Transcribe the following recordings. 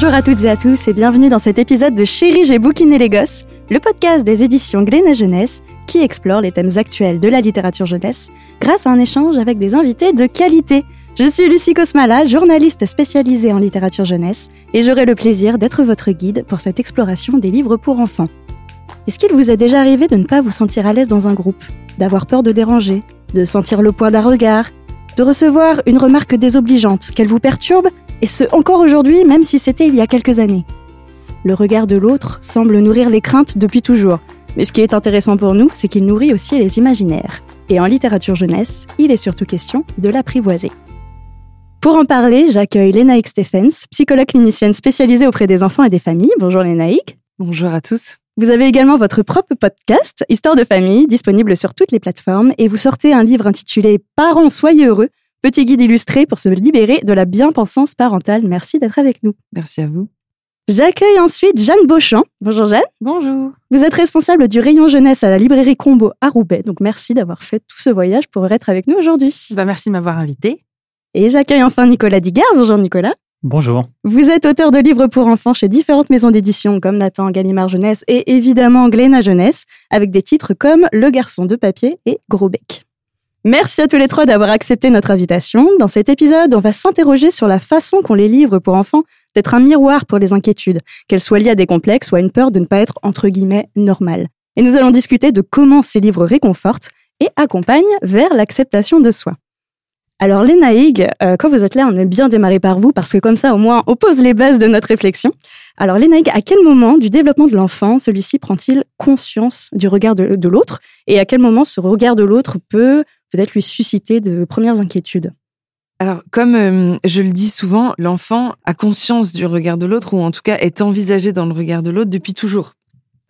Bonjour à toutes et à tous et bienvenue dans cet épisode de Chérie, j'ai bouquiné les gosses, le podcast des éditions Glénat Jeunesse qui explore les thèmes actuels de la littérature jeunesse grâce à un échange avec des invités de qualité. Je suis Lucie Cosmala, journaliste spécialisée en littérature jeunesse et j'aurai le plaisir d'être votre guide pour cette exploration des livres pour enfants. Est-ce qu'il vous est déjà arrivé de ne pas vous sentir à l'aise dans un groupe, d'avoir peur de déranger, de sentir le poids d'un regard, de recevoir une remarque désobligeante, qu'elle vous perturbe, et ce encore aujourd'hui, même si c'était il y a quelques années. Le regard de l'autre semble nourrir les craintes depuis toujours, mais ce qui est intéressant pour nous, c'est qu'il nourrit aussi les imaginaires. Et en littérature jeunesse, il est surtout question de l'apprivoiser. Pour en parler, j'accueille Lénaïque Stephens, psychologue clinicienne spécialisée auprès des enfants et des familles. Bonjour Lénaïque. Bonjour à tous. Vous avez également votre propre podcast, Histoire de famille, disponible sur toutes les plateformes, et vous sortez un livre intitulé Parents, soyez heureux, petit guide illustré pour se libérer de la bien-pensance parentale. Merci d'être avec nous. Merci à vous. J'accueille ensuite Jeanne Beauchamp. Bonjour Jeanne. Bonjour. Vous êtes responsable du rayon jeunesse à la librairie Combo à Roubaix, donc merci d'avoir fait tout ce voyage pour être avec nous aujourd'hui. Bah, merci de m'avoir invité. Et j'accueille enfin Nicolas Digard. Bonjour Nicolas. Bonjour. Vous êtes auteur de livres pour enfants chez différentes maisons d'édition comme Nathan Gallimard Jeunesse et évidemment Glénat Jeunesse, avec des titres comme Le garçon de papier et Gros bec. Merci à tous les trois d'avoir accepté notre invitation. Dans cet épisode, on va s'interroger sur la façon qu'ont les livres pour enfants d'être un miroir pour les inquiétudes, qu'elles soient liées à des complexes ou à une peur de ne pas être entre guillemets normales. Et nous allons discuter de comment ces livres réconfortent et accompagnent vers l'acceptation de soi. Alors les euh, quand vous êtes là, on est bien démarré par vous parce que comme ça au moins on pose les bases de notre réflexion. Alors les à quel moment du développement de l'enfant celui-ci prend-il conscience du regard de, l'autre et à quel moment ce regard de l'autre peut peut-être lui susciter de premières inquiétudes? Alors, comme euh, je le dis souvent, l'enfant a conscience du regard de l'autre, ou en tout cas est envisagé dans le regard de l'autre depuis toujours.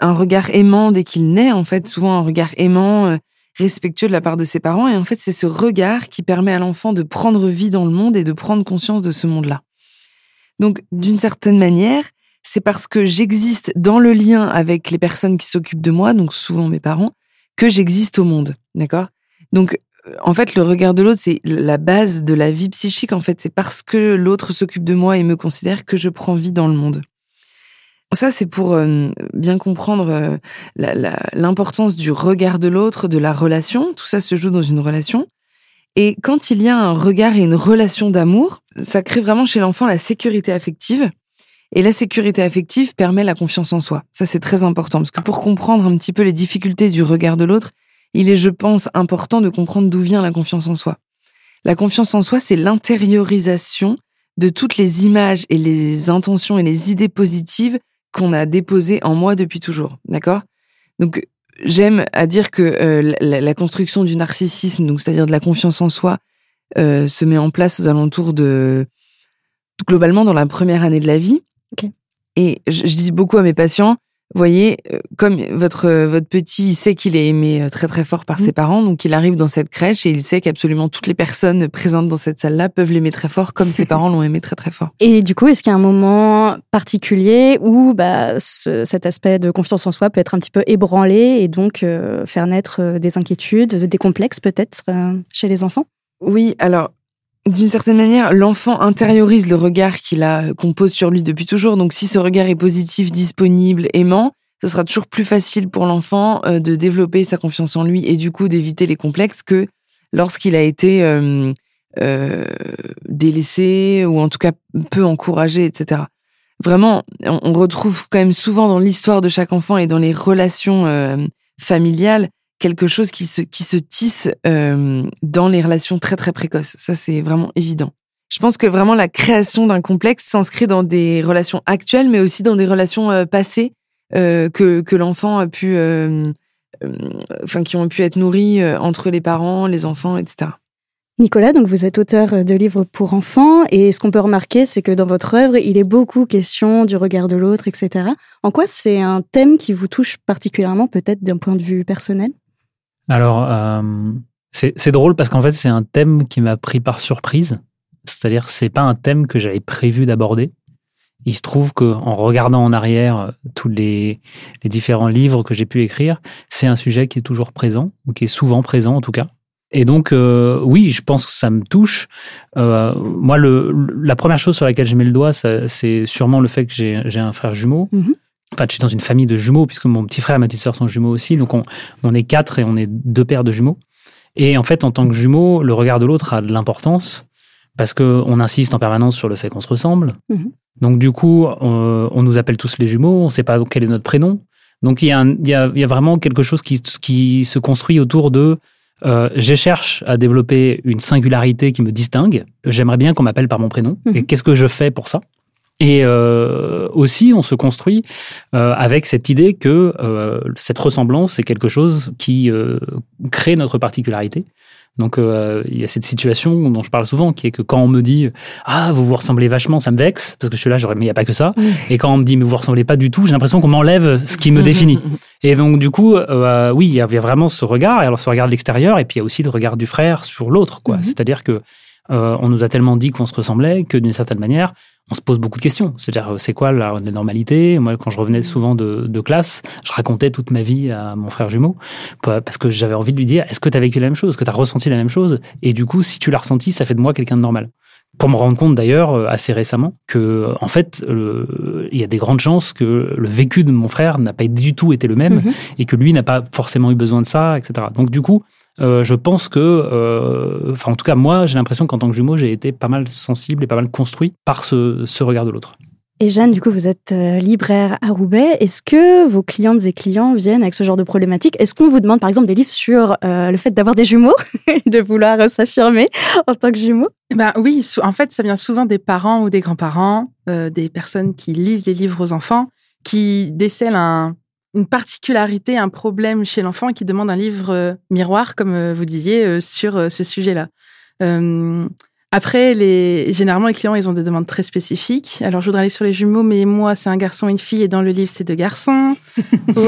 Un regard aimant dès qu'il naît, en fait, souvent un regard aimant, euh, respectueux de la part de ses parents. Et en fait, c'est ce regard qui permet à l'enfant de prendre vie dans le monde et de prendre conscience de ce monde-là. Donc, d'une certaine manière, c'est parce que j'existe dans le lien avec les personnes qui s'occupent de moi, donc souvent mes parents, que j'existe au monde. D'accord? Donc, en fait, le regard de l'autre, c'est la base de la vie psychique. En fait, c'est parce que l'autre s'occupe de moi et me considère que je prends vie dans le monde. Ça, c'est pour euh, bien comprendre euh, l'importance du regard de l'autre, de la relation. Tout ça se joue dans une relation. Et quand il y a un regard et une relation d'amour, ça crée vraiment chez l'enfant la sécurité affective. Et la sécurité affective permet la confiance en soi. Ça, c'est très important parce que pour comprendre un petit peu les difficultés du regard de l'autre, il est, je pense, important de comprendre d'où vient la confiance en soi. La confiance en soi, c'est l'intériorisation de toutes les images et les intentions et les idées positives qu'on a déposé en moi depuis toujours, d'accord? Donc j'aime à dire que euh, la, construction du narcissisme, donc c'est-à-dire de la confiance en soi, euh, se met en place aux alentours de globalement dans la première année de la vie. Et je, je dis beaucoup à mes patients, voyez, euh, comme votre euh, votre petit, il sait qu'il est aimé euh, très très fort par ses mmh. parents, donc il arrive dans cette crèche et il sait qu'absolument toutes les personnes présentes dans cette salle-là peuvent l'aimer très fort, comme ses parents l'ont aimé très très fort. Et du coup, est-ce qu'il y a un moment particulier où bah, cet aspect de confiance en soi peut être un petit peu ébranlé et donc faire naître des inquiétudes, des complexes peut-être chez les enfants? Oui, alors d'une certaine manière, l'enfant intériorise le regard qu'il a qu'on pose sur lui depuis toujours. Donc, si ce regard est positif, disponible, aimant, ce sera toujours plus facile pour l'enfant euh, de développer sa confiance en lui et du coup d'éviter les complexes que lorsqu'il a été euh, euh, délaissé ou en tout cas peu encouragé, etc. Vraiment, on retrouve quand même souvent dans l'histoire de chaque enfant et dans les relations familiales quelque chose qui se, qui se tisse euh, dans les relations très très précoces. Ça, c'est vraiment évident. Je pense que vraiment la création d'un complexe s'inscrit dans des relations actuelles, mais aussi dans des relations euh, passées euh, que, que l'enfant a pu, enfin, qui ont pu être nourries entre les parents, les enfants, etc. Nicolas, donc vous êtes auteur de livres pour enfants et ce qu'on peut remarquer, c'est que dans votre œuvre, il est beaucoup question du regard de l'autre, etc. En quoi c'est un thème qui vous touche particulièrement, peut-être d'un point de vue personnel? Alors, euh, c'est drôle parce qu'en fait, c'est un thème qui m'a pris par surprise. C'est-à-dire, c'est pas un thème que j'avais prévu d'aborder. Il se trouve qu'en regardant en arrière euh, tous les, différents livres que j'ai pu écrire, c'est un sujet qui est toujours présent, ou qui est souvent présent en tout cas. Et donc, euh, oui, je pense que ça me touche. Moi, la première chose sur laquelle je mets le doigt, c'est sûrement le fait que j'ai un frère jumeau. Enfin, je suis dans une famille de jumeaux, puisque mon petit frère et ma petite sœur sont jumeaux aussi. Donc, on, on est quatre et on est deux paires de jumeaux. Et en fait, en tant que jumeau, le regard de l'autre a de l'importance parce qu'on insiste en permanence sur le fait qu'on se ressemble. Mm-hmm. Donc, du coup, on, on, nous appelle tous les jumeaux, on ne sait pas quel est notre prénom. Donc, il y, y a, y a vraiment quelque chose qui, qui se construit autour de euh, je cherche à développer une singularité qui me distingue. J'aimerais bien qu'on m'appelle par mon prénom. Mhm. Et qu'est-ce que je fais pour ça? Et euh, aussi, on se construit euh, avec cette idée que euh, cette ressemblance est quelque chose qui euh, crée notre particularité. Donc euh, il y a cette situation dont je parle souvent, qui est que quand on me dit ah vous vous ressemblez vachement, ça me vexe parce que je suis là, j'aurais mais il y a pas que ça. Et quand on me dit mais vous vous ressemblez pas du tout, j'ai l'impression qu'on m'enlève ce qui me définit. Et donc du coup euh, oui il y, a, vraiment ce regard, et alors ce regard de l'extérieur, et puis il y a aussi le regard du frère sur l'autre quoi. Mhm. C'est-à-dire que euh, on nous a tellement dit qu'on se ressemblait que d'une certaine manière, on se pose beaucoup de questions. C'est-à-dire, c'est quoi la, normalité? Moi, quand je revenais souvent de, classe, je racontais toute ma vie à mon frère jumeau parce que j'avais envie de lui dire est-ce que tu as vécu la même chose? Est-ce que tu as ressenti la même chose? Et du coup, si tu l'as ressenti, ça fait de moi quelqu'un de normal. Pour me rendre compte d'ailleurs euh, assez récemment que en fait il y a des grandes chances que le vécu de mon frère n'a pas du tout été le même mm-hmm. et que lui n'a pas forcément eu besoin de ça, etc. Donc du coup euh, je pense que, euh, enfin en tout cas moi, j'ai l'impression qu'en tant que jumeau, j'ai été pas mal sensible et pas mal construit par ce, ce regard de l'autre. Et Jeanne, du coup, vous êtes euh, libraire à Roubaix. Est-ce que vos clientes et clients viennent avec ce genre de problématique? Est-ce qu'on vous demande, par exemple, des livres sur le fait d'avoir des jumeaux et de vouloir s'affirmer en tant que jumeau? Ben oui, en fait, ça vient souvent des parents ou des grands-parents, des personnes qui lisent les livres aux enfants, qui décèlent un, une particularité, un problème chez l'enfant qui demande un livre euh, miroir, comme euh, vous disiez, euh, sur ce sujet-là. après, les, généralement, les clients, ils ont des demandes très spécifiques. Alors, je voudrais aller sur les jumeaux, mais moi, c'est un garçon et une fille, et dans le livre, c'est deux garçons. Ou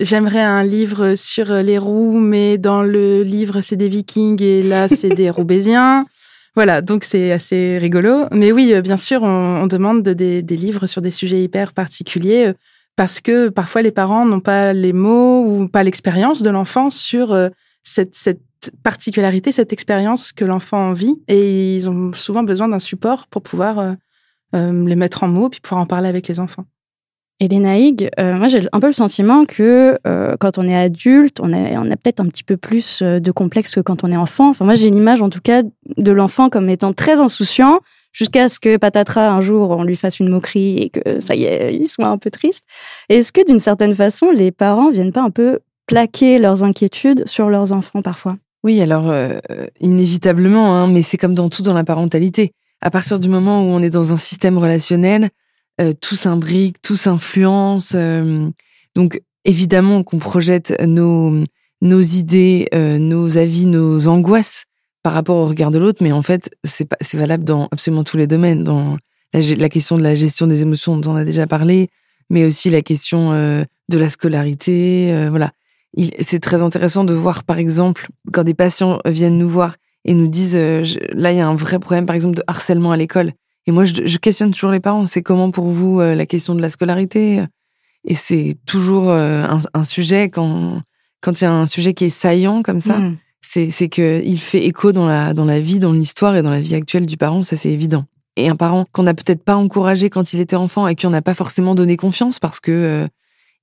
j'aimerais un livre sur les roues, mais dans le livre, c'est des vikings, et là, c'est des roubaisiens. Voilà, donc c'est assez rigolo. Mais oui, bien sûr, on, demande des, des, livres sur des sujets hyper particuliers parce que parfois les parents n'ont pas les mots ou pas l'expérience de l'enfant sur euh, cette, particularité, cette expérience que l'enfant vit, et ils ont souvent besoin d'un support pour pouvoir euh, euh, les mettre en mots puis pouvoir en parler avec les enfants. Et les naïgs, moi j'ai un peu le sentiment que quand on est adulte, on a, on a peut-être un petit peu plus de complexe que quand on est enfant. Enfin moi j'ai l'image en tout cas de l'enfant comme étant très insouciant, jusqu'à ce que patatras un jour on lui fasse une moquerie et que ça y est, il soit un peu triste. Est-ce que d'une certaine façon, les parents viennent pas un peu plaquer leurs inquiétudes sur leurs enfants parfois? Oui, alors euh, inévitablement, hein, mais c'est comme dans tout dans la parentalité. À partir du moment où on est dans un système relationnel, euh, tout s'imbrique, tout s'influence. Euh, donc évidemment qu'on projette nos nos idées, nos avis, nos angoisses par rapport au regard de l'autre, mais en fait, c'est c'est valable dans absolument tous les domaines, dans la, question de la gestion des émotions dont on a déjà parlé, mais aussi la question euh, de la scolarité, euh, voilà. C'est très intéressant de voir, par exemple, quand des patients viennent nous voir et nous disent, euh, là, il y a un vrai problème, par exemple, de harcèlement à l'école. Et moi, je, je, questionne toujours les parents. C'est comment pour vous la question de la scolarité? Et c'est toujours un, un, sujet quand quand il y a un sujet qui est saillant comme ça. Mmh c'est c'est que il fait écho dans la dans la vie, dans l'histoire et dans la vie actuelle du parent, ça c'est évident. Et un parent qu'on n'a peut-être pas encouragé quand il était enfant et qui on n'a pas forcément donné confiance parce que euh,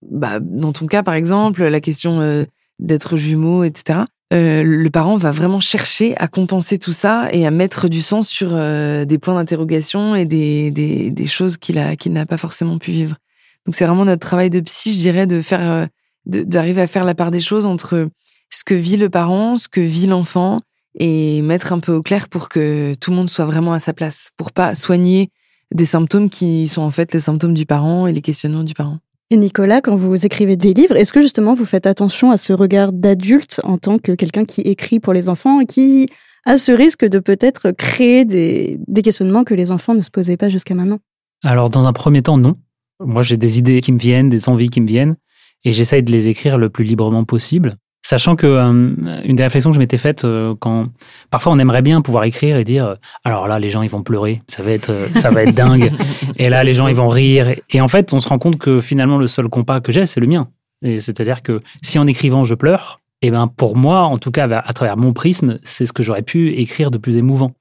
bah dans ton cas par exemple, la question euh, d'être jumeau, etc. Euh, le parent va vraiment chercher à compenser tout ça et à mettre du sens sur des points d'interrogation et des, des, des choses qu'il a qu'il n'a pas forcément pu vivre. Donc c'est vraiment notre travail de psy, je dirais, de faire d'arriver à faire la part des choses entre ce que vit le parent, ce que vit l'enfant, et mettre un peu au clair pour que tout le monde soit vraiment à sa place, pour pas soigner des symptômes qui sont en fait les symptômes du parent et les questionnements du parent. Et Nicolas, quand vous écrivez des livres, est-ce que justement vous faites attention à ce regard d'adulte en tant que quelqu'un qui écrit pour les enfants et qui a ce risque de peut-être créer des, des questionnements que les enfants ne se posaient pas jusqu'à maintenant? Alors dans un premier temps, non. Moi j'ai des idées qui me viennent, des envies qui me viennent, et j'essaye de les écrire le plus librement possible. Sachant que euh, une des réflexions que je m'étais faite euh, quand parfois on aimerait bien pouvoir écrire et dire euh, alors là les gens ils vont pleurer ça va être ça va être dingue et là les gens ils vont rire et en fait on se rend compte que finalement le seul compas que j'ai c'est le mien et c'est-à-dire que si en écrivant je pleure Et ben pour moi, en tout cas, à travers mon prisme, c'est ce que j'aurais pu écrire de plus émouvant.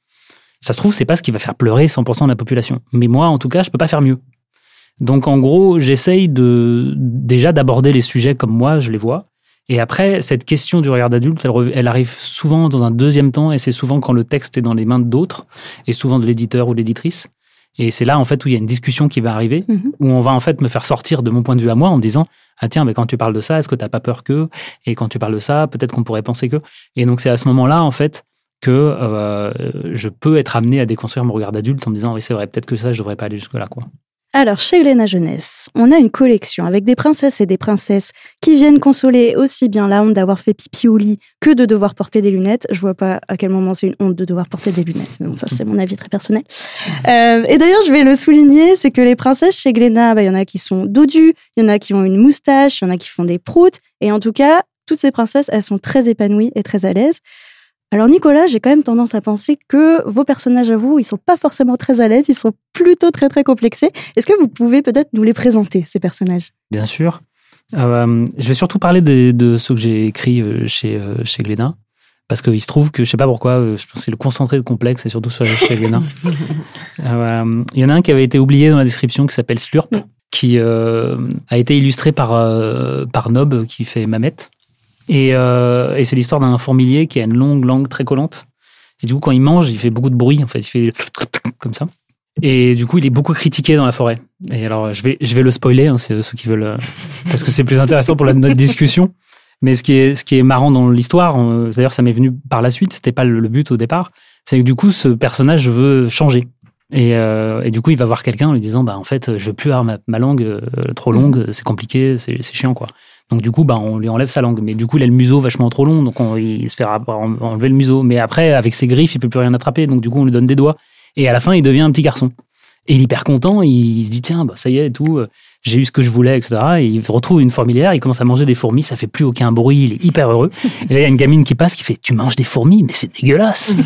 Ça se trouve, c'est pas ce qui va faire pleurer 100% de la population. Mais moi, en tout cas, je peux pas faire mieux. Donc en gros, j'essaye de déjà d'aborder les sujets comme moi je les vois. Et après, cette question du regard d'adulte, elle, elle, arrive souvent dans un deuxième temps, et c'est souvent quand le texte est dans les mains d'autres, et souvent de l'éditeur ou l'éditrice. Et c'est là, en fait, où il y a une discussion qui va arriver, mhm. où on va, en fait, me faire sortir de mon point de vue à moi en me disant, ah tiens, mais quand tu parles de ça, est-ce que tu n'as pas peur que? Et quand tu parles de ça, peut-être qu'on pourrait penser que. Et donc, c'est à ce moment-là, en fait, que euh, je peux être amené à déconstruire mon regard d'adulte en me disant, oui, c'est vrai, peut-être que ça, je devrais pas aller jusque-là, quoi. Alors, chez Glénat Jeunesse, on a une collection avec des princesses et des princesses qui viennent consoler aussi bien la honte d'avoir fait pipi au lit que de devoir porter des lunettes. Je vois pas à quel moment c'est une honte de devoir porter des lunettes, mais bon, ça c'est mon avis très personnel. Euh, et d'ailleurs, je vais le souligner, c'est que les princesses chez Glénat, bah, il y en a qui sont dodues, il y en a qui ont une moustache, il y en a qui font des proutes, et en tout cas, toutes ces princesses, elles sont très épanouies et très à l'aise. Alors Nicolas, j'ai quand même tendance à penser que vos personnages à vous, ils sont pas forcément très à l'aise, ils sont plutôt très très complexés. Est-ce que vous pouvez peut-être nous les présenter ces personnages? Bien sûr. Euh, je vais surtout parler de, de ceux que j'ai écrits euh, chez euh, chez Glénat parce qu'il se trouve que je sais pas pourquoi, je pense c'est le concentré de complexe et surtout sur chez Glénat. Il y en a un qui avait été oublié dans la description qui s'appelle Slurp, qui a été illustré par par Nob qui fait Mamette. Euh, et, c'est l'histoire d'un fourmilier qui a une longue langue très collante. Et du coup, quand il mange, il fait beaucoup de bruit, en fait. Il fait comme ça. Et du coup, il est beaucoup critiqué dans la forêt. Et alors, je vais, je vais le spoiler, hein, c'est ceux qui veulent, euh, parce que c'est plus intéressant pour la, notre discussion. Mais ce qui est, ce qui est marrant dans l'histoire, euh, d'ailleurs, ça m'est venu par la suite, c'était pas le, but au départ, c'est que du coup, ce personnage veut changer. Et, et, du coup, il va voir quelqu'un en lui disant, bah, en fait, je veux plus avoir ma langue trop longue, c'est compliqué, c'est chiant, quoi. Donc du coup, bah, on lui enlève sa langue. Mais du coup, il a le museau vachement trop long, donc il se fait enlever le museau. Mais après, avec ses griffes, il peut plus rien attraper. Donc du coup, on lui donne des doigts. Et à la fin, il devient un petit garçon. Et il est hyper content. Il, se dit tiens, bah, ça y est, et tout. Euh, j'ai eu ce que je voulais, etc. Et il retrouve une fourmilière. Il commence à manger des fourmis. Ça fait plus aucun bruit. Il est hyper heureux. Et là, il y a une gamine qui passe qui fait tu manges des fourmis, mais c'est dégueulasse.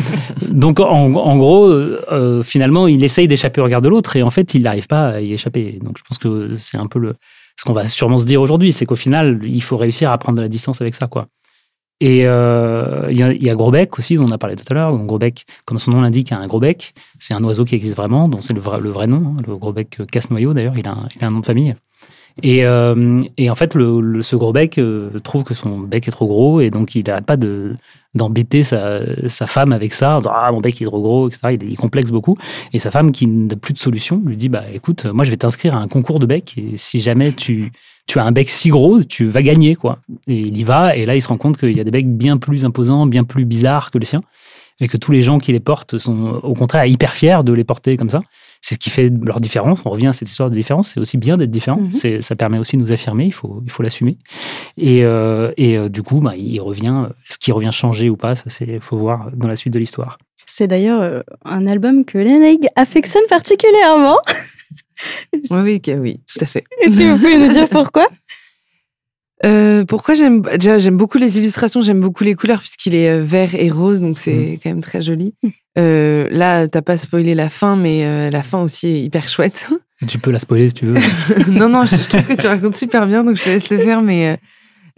donc en, gros, euh, euh, finalement, il essaye d'échapper au regard de l'autre et en fait, il n'arrive pas à y échapper. Donc je pense que c'est un peu le ce qu'on va sûrement se dire aujourd'hui, c'est qu'au final, il faut réussir à prendre de la distance avec ça, quoi. Et euh, il y, a, gros bec aussi, dont on a parlé tout à l'heure. Gros bec, comme son nom l'indique, a un gros bec. C'est un oiseau qui existe vraiment, dont c'est le vrai, le vrai nom. Hein, le gros bec casse-noyau, d'ailleurs, il, il, a un nom de famille. Et, euh, et en fait, le, ce gros bec euh, trouve que son bec est trop gros et donc il n'arrête pas de d'embêter sa, femme avec ça, en disant ah mon bec est trop gros, etc. Il, complexe beaucoup. Et sa femme, qui n'a plus de solution, lui dit bah écoute, moi je vais t'inscrire à un concours de bec et si jamais tu tu as un bec si gros, tu vas gagner quoi. Et il y va et là il se rend compte qu'il y a des becs bien plus imposants, bien plus bizarres que le sien et que tous les gens qui les portent sont au contraire hyper fiers de les porter comme ça. C'est ce qui fait leur différence. On revient à cette histoire de différence. C'est aussi bien d'être différent. Mhm. Ça permet aussi de nous affirmer. Il faut, il faut l'assumer. Et, euh, et euh, du coup, bah, il revient. Est-ce qu'il revient changer ou pas Ça, c'est faut voir dans la suite de l'histoire. C'est d'ailleurs euh, un album que Lénaïg affectionne particulièrement. oui, oui, oui, tout à fait. Est-ce que vous pouvez nous dire pourquoi? Euh, pourquoi j'aime déjà j'aime beaucoup les illustrations, j'aime beaucoup les couleurs puisqu'il est euh, vert et rose donc c'est mm. quand même très joli. Mm. Euh, là t'as pas spoilé la fin mais euh, la fin aussi est hyper chouette. Tu peux la spoiler si tu veux. non non je, trouve que tu racontes super bien donc je te laisse le faire mais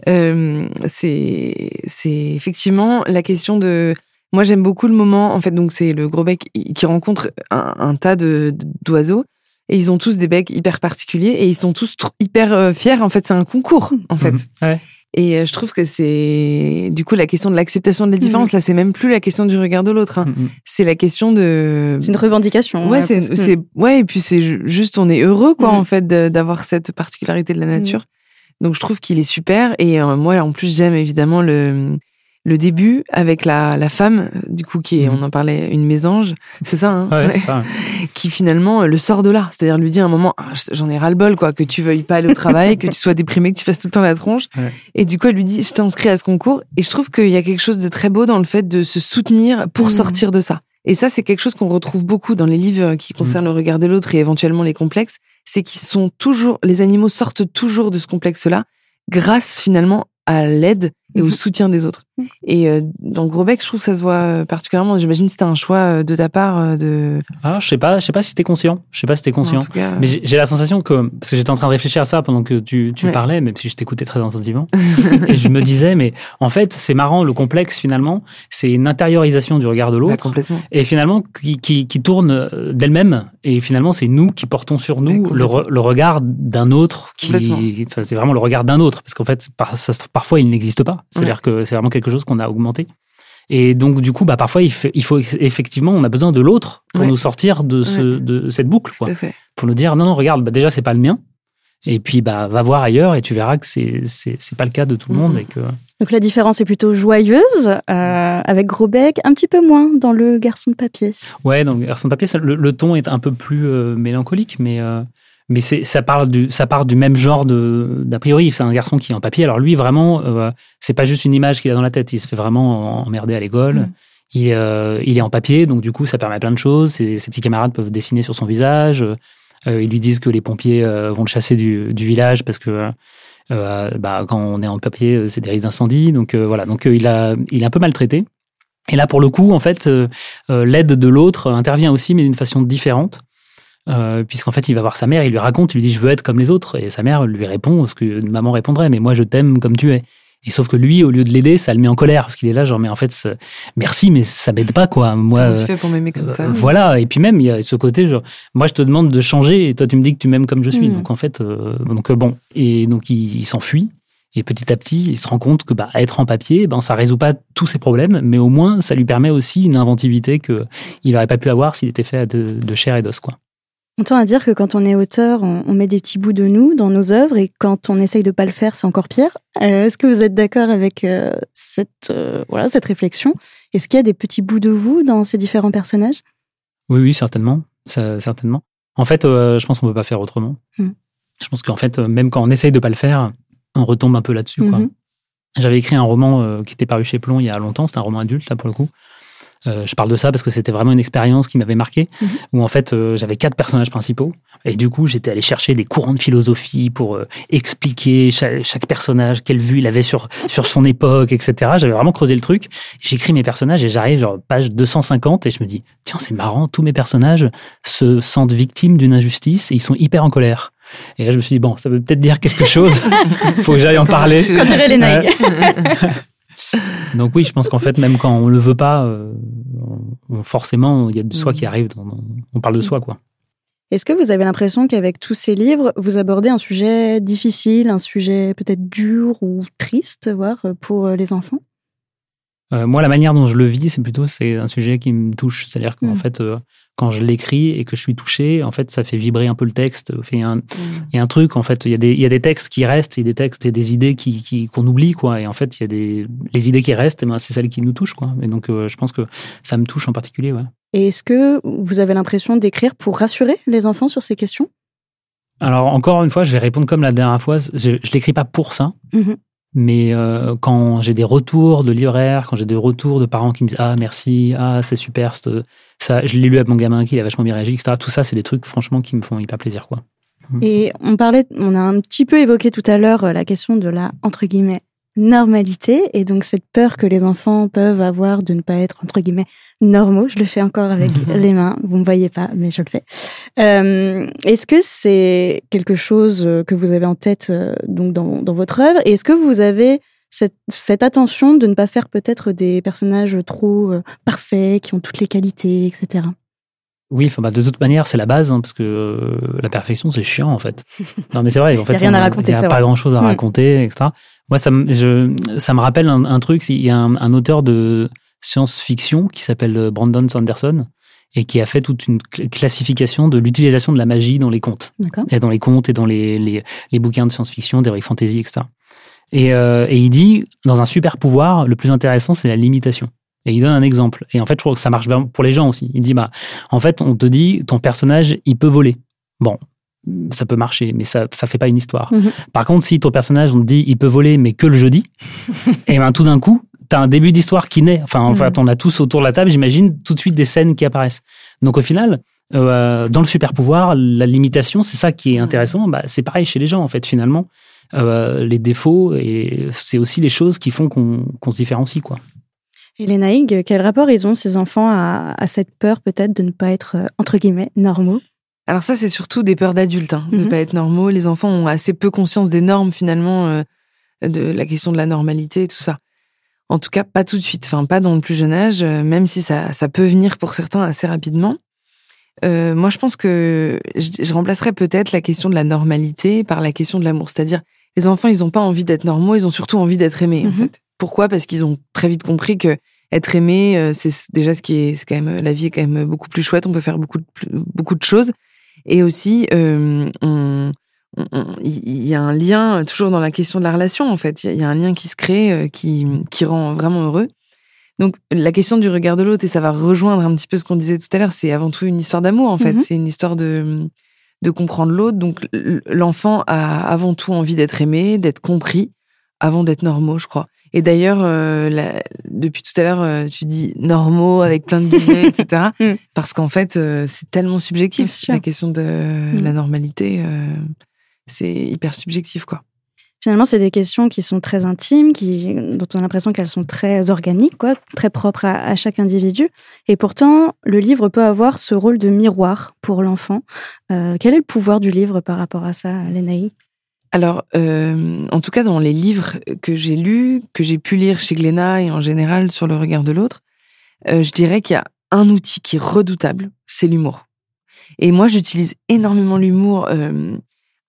euh, c'est c'est effectivement la question de moi j'aime beaucoup le moment en fait donc c'est le gros bec qui rencontre un, un tas de d'oiseaux et ils ont tous des becs hyper particuliers et ils sont tous hyper euh, fiers. En fait, c'est un concours, en fait. Mhm. Et euh, je trouve que c'est du coup la question de l'acceptation de la différence. Mhm. Là, c'est même plus la question du regard de l'autre. Hein. C'est la question de. C'est une revendication. Ouais, c'est c'est ouais et puis c'est juste on est heureux quoi en fait d'avoir cette particularité de la nature. Donc je trouve qu'il est super et euh, moi en plus j'aime évidemment le le début avec la, la femme, du coup, qui est, mhm. on en parlait, une mésange, c'est ça, hein ouais, ça. qui finalement le sort de là. C'est-à-dire lui dit à un moment, ah, j'en ai ras-le-bol, quoi, que tu veuilles pas aller au travail, que tu sois déprimé, que tu fasses tout le temps la tronche. Et du coup, elle lui dit, je t'inscris à ce concours. Et je trouve qu'il y a quelque chose de très beau dans le fait de se soutenir pour mhm. sortir de ça. Et ça, c'est quelque chose qu'on retrouve beaucoup dans les livres qui concernent mhm. le regard de l'autre et éventuellement les complexes. C'est qu'ils sont toujours, les animaux sortent toujours de ce complexe-là grâce finalement à l'aide et au Mhm. soutien des autres. Mhm. Et euh, dans Gros Bec, je trouve que ça se voit euh, particulièrement. J'imagine que c'était un choix euh, de ta part de. Alors, je sais pas, je sais pas si t'es conscient. Je sais pas si t'es conscient. En tout cas, Mais j'ai la sensation que, parce que j'étais en train de réfléchir à ça pendant que tu, tu Ouais. parlais, même si je t'écoutais très attentivement, et je me disais, mais en fait, c'est marrant, le complexe, finalement, c'est une intériorisation du regard de bah, l'autre, complètement. et finalement, qui, qui, qui tourne d'elle-même, et finalement, c'est nous qui portons sur nous le, re- le regard d'un autre, qui, enfin, c'est vraiment le regard d'un autre, parce qu'en fait, par, ça, parfois, il n'existe pas. C'est-à-dire que c'est vraiment quelque chose qu'on a augmenté. Et donc, du coup, bah, parfois, il, fait- il faut effectivement, on a besoin de l'autre pour Ouais. nous sortir de, ce, de cette boucle. Quoi pour nous dire non non regarde bah déjà c'est pas le mien et puis bah va voir ailleurs et tu verras que c'est c'est c'est pas le cas de tout le monde Mhm. et que Donc la différence est plutôt joyeuse, euh, avec Gros Bec, un petit peu moins dans le garçon de papier. ouais donc Garçon de papier ça, le, le ton est un peu plus euh, mélancolique mais euh, mais c'est ça parle du ça part du même genre de d'a priori c'est un garçon qui est en papier alors lui vraiment euh, c'est pas juste une image qu'il a dans la tête il se fait vraiment emmerder à l'école Mhm. il, euh, il est en papier donc du coup ça permet plein de choses ses, ses petits camarades peuvent dessiner sur son visage Euh, ils lui disent que les pompiers euh, vont le chasser du, du village parce que euh, bah, quand on est en papier, euh, c'est des risques d'incendie. Donc euh, voilà, donc euh, il, a, il est un peu maltraité. Et là, pour le coup, en fait, euh, euh, l'aide de l'autre intervient aussi, mais d'une façon différente. Euh, puisqu'en fait, il va voir sa mère, il lui raconte, il lui dit Je veux être comme les autres. Et sa mère lui répond ce que maman répondrait Mais moi, je t'aime comme tu es. Et sauf que lui, au lieu de l'aider, ça le met en colère, parce qu'il est là, genre, mais en fait, merci, mais ça m'aide pas, quoi. Moi, Comment euh, tu fais pour m'aimer comme ça? euh, voilà, et puis même, il y a ce côté, genre, moi je te demande de changer et toi tu me dis que tu m'aimes comme je suis. Mhm. Donc en fait, euh, donc euh, bon, et donc il, il s'enfuit. Et petit à petit, il se rend compte que bah, être en papier, ben, ça résout pas tous ses problèmes, mais au moins ça lui permet aussi une inventivité qu'il n'aurait pas pu avoir s'il était fait de, de chair et d'os. Quoi. On tend à dire que quand on est auteur, on, on met des petits bouts de nous dans nos œuvres et quand on essaye de pas le faire, c'est encore pire. Euh, Est-ce que vous êtes d'accord avec euh, cette, euh, voilà, cette réflexion? Est-ce qu'il y a des petits bouts de vous dans ces différents personnages? Oui, oui, certainement. Ça- certainement. En fait, je pense qu'on peut pas faire autrement. Mhm. Je pense qu'en fait, même quand on essaye de pas le faire, on retombe un peu là-dessus. Mhm. J'avais écrit un roman qui était paru chez Plon il y a longtemps, c'était un roman adulte là pour le coup. Euh, je parle de ça parce que c'était vraiment une expérience qui m'avait marqué, Mhm. où en fait euh, j'avais quatre personnages principaux et du coup j'étais allé chercher des courants de philosophie pour euh, expliquer chaque, chaque personnage, quelle vue il avait sur sur son époque, etc. J'avais vraiment creusé le truc. J'écris mes personnages et j'arrive genre page 250 et je me dis tiens c'est marrant, tous mes personnages se sentent victimes d'une injustice et ils sont hyper en colère. Et là je me suis dit bon ça veut peut-être dire quelque chose, faut que j'aille en parler. Quand les. Donc oui, je pense qu'en fait, même quand on le veut pas, euh, on- forcément, il y a de soi Mm. qui arrive. dans- on parle de soi, quoi. Est-ce que vous avez l'impression qu'avec tous ces livres, vous abordez un sujet difficile, un sujet peut-être dur ou triste, voire pour euh, les enfants? Euh, moi, la manière dont je le vis, c'est plutôt c'est un sujet qui me touche. C'est-à-dire qu'en Mm. fait, euh, quand je l'écris et que je suis touché, en fait, ça fait vibrer un peu le texte. Un, il y a un truc, en fait, il y a des, il y a des textes qui restent, il y a des textes et des idées qui, qui- qu'on oublie, quoi. Et en fait, il y a des, les idées qui restent, eh ben, c'est celles qui nous touchent, quoi. Et donc, euh, je pense que ça me touche en particulier, ouais. Et est-ce que vous avez l'impression d'écrire pour rassurer les enfants sur ces questions? Alors, encore une fois, je vais répondre comme la dernière fois. Je, je l'écris pas pour ça. Mhm. Mais euh, quand j'ai des retours de libraires, quand j'ai des retours de parents qui me disent Ah, merci, ah, c'est super, ça, je l'ai lu avec mon gamin qui a vachement bien réagi, etc. Tout ça, c'est des trucs, franchement, qui me font hyper plaisir, quoi. Et on parlait, on a un petit peu évoqué tout à l'heure euh, la question de la entre guillemets normalité et donc cette peur que les enfants peuvent avoir de ne pas être entre guillemets normaux. Je le fais encore avec les mains, vous me voyez pas, mais je le fais. Euh, est-ce que c'est quelque chose euh, que vous avez en tête euh, donc dans, dans votre œuvre? Et est-ce que vous avez cette, cette attention de ne pas faire peut-être des personnages trop euh, parfaits, qui ont toutes les qualités, etc. Oui, enfin, bah, de toute manière, c'est la base, hein, parce que euh, la perfection, c'est chiant, en fait. Non, mais c'est vrai, en fait. Y a rien à on- raconter, Il n'y a pas grand-chose à Hmm. raconter, etc. Moi, ça, me- je, ça me rappelle un, un truc, il y a un, un auteur de science-fiction qui s'appelle euh, Brandon Sanderson, et qui a fait toute une cl- classification de l'utilisation de la magie dans les contes. Et dans les contes et dans les, les, les bouquins de science-fiction, d'heroic fantasy, etc. Et, euh, et il dit, dans un super pouvoir, le plus intéressant, c'est la limitation. Et il donne un exemple. Et en fait, je trouve que ça marche bien pour les gens aussi. Il dit, bah, en fait, on te dit, ton personnage, il peut voler. Bon, ça peut marcher, mais ça ça fait pas une histoire. Mhm. Par contre, si ton personnage, on te dit, il peut voler, mais que le jeudi, et ben tout d'un coup, tu as un début d'histoire qui naît. Enfin, en Mhm. fait, on a tous autour de la table, j'imagine, tout de suite des scènes qui apparaissent. Donc au final, euh, dans le super pouvoir, la limitation, c'est ça qui est intéressant. Bah, c'est pareil chez les gens, en fait, finalement. euh, les défauts et c'est aussi les choses qui font qu'on se différencie quoi. Et les naïgs, quel rapport ils ont ces enfants à, cette peur peut-être de ne pas être entre guillemets normaux? Alors ça c'est surtout des peurs d'adultes, hein, de ne mhm. pas être normaux. Les enfants ont assez peu conscience des normes finalement, de la question de la normalité et tout ça. En tout cas, pas tout de suite, enfin pas dans le plus jeune âge, même si ça, ça peut venir pour certains assez rapidement. Euh, moi, je pense que je, remplacerais peut-être la question de la normalité par la question de l'amour. C'est-à-dire, les enfants, ils n'ont pas envie d'être normaux, ils ont surtout envie d'être aimés. En mhm. fait, pourquoi? Parce qu'ils ont très vite compris que être aimé, euh, c'est déjà ce qui est, c'est quand même la vie est quand même beaucoup plus chouette. On peut faire beaucoup de, beaucoup de choses. Et aussi, euh, il y a un lien toujours dans la question de la relation. En fait, il y a un lien qui se crée, qui qui rend vraiment heureux. Donc la question du regard de l'autre, et ça va rejoindre un petit peu ce qu'on disait tout à l'heure, c'est avant tout une histoire d'amour en fait, mhm. c'est une histoire de, de comprendre l'autre. Donc l'enfant a avant tout envie d'être aimé, d'être compris, avant d'être normaux, je crois. Et d'ailleurs, euh, depuis tout à l'heure, euh, tu dis normaux avec plein de guillemets, etc. Mm. Parce qu'en fait, euh, c'est tellement subjectif. La question de mm. la normalité, c'est hyper subjectif, quoi. Finalement, c'est des questions qui sont très intimes, qui, dont on a l'impression qu'elles sont très organiques, quoi, très propres à, chaque individu. Et pourtant, le livre peut avoir ce rôle de miroir pour l'enfant. Euh, quel est le pouvoir du livre par rapport à ça, Lénaï? Alors, euh, en tout cas, dans les livres que j'ai lus, que j'ai pu lire chez Glénat et en général sur le regard de l'autre, euh, je dirais qu'il y a un outil qui est redoutable, c'est l'humour. Et moi, j'utilise énormément l'humour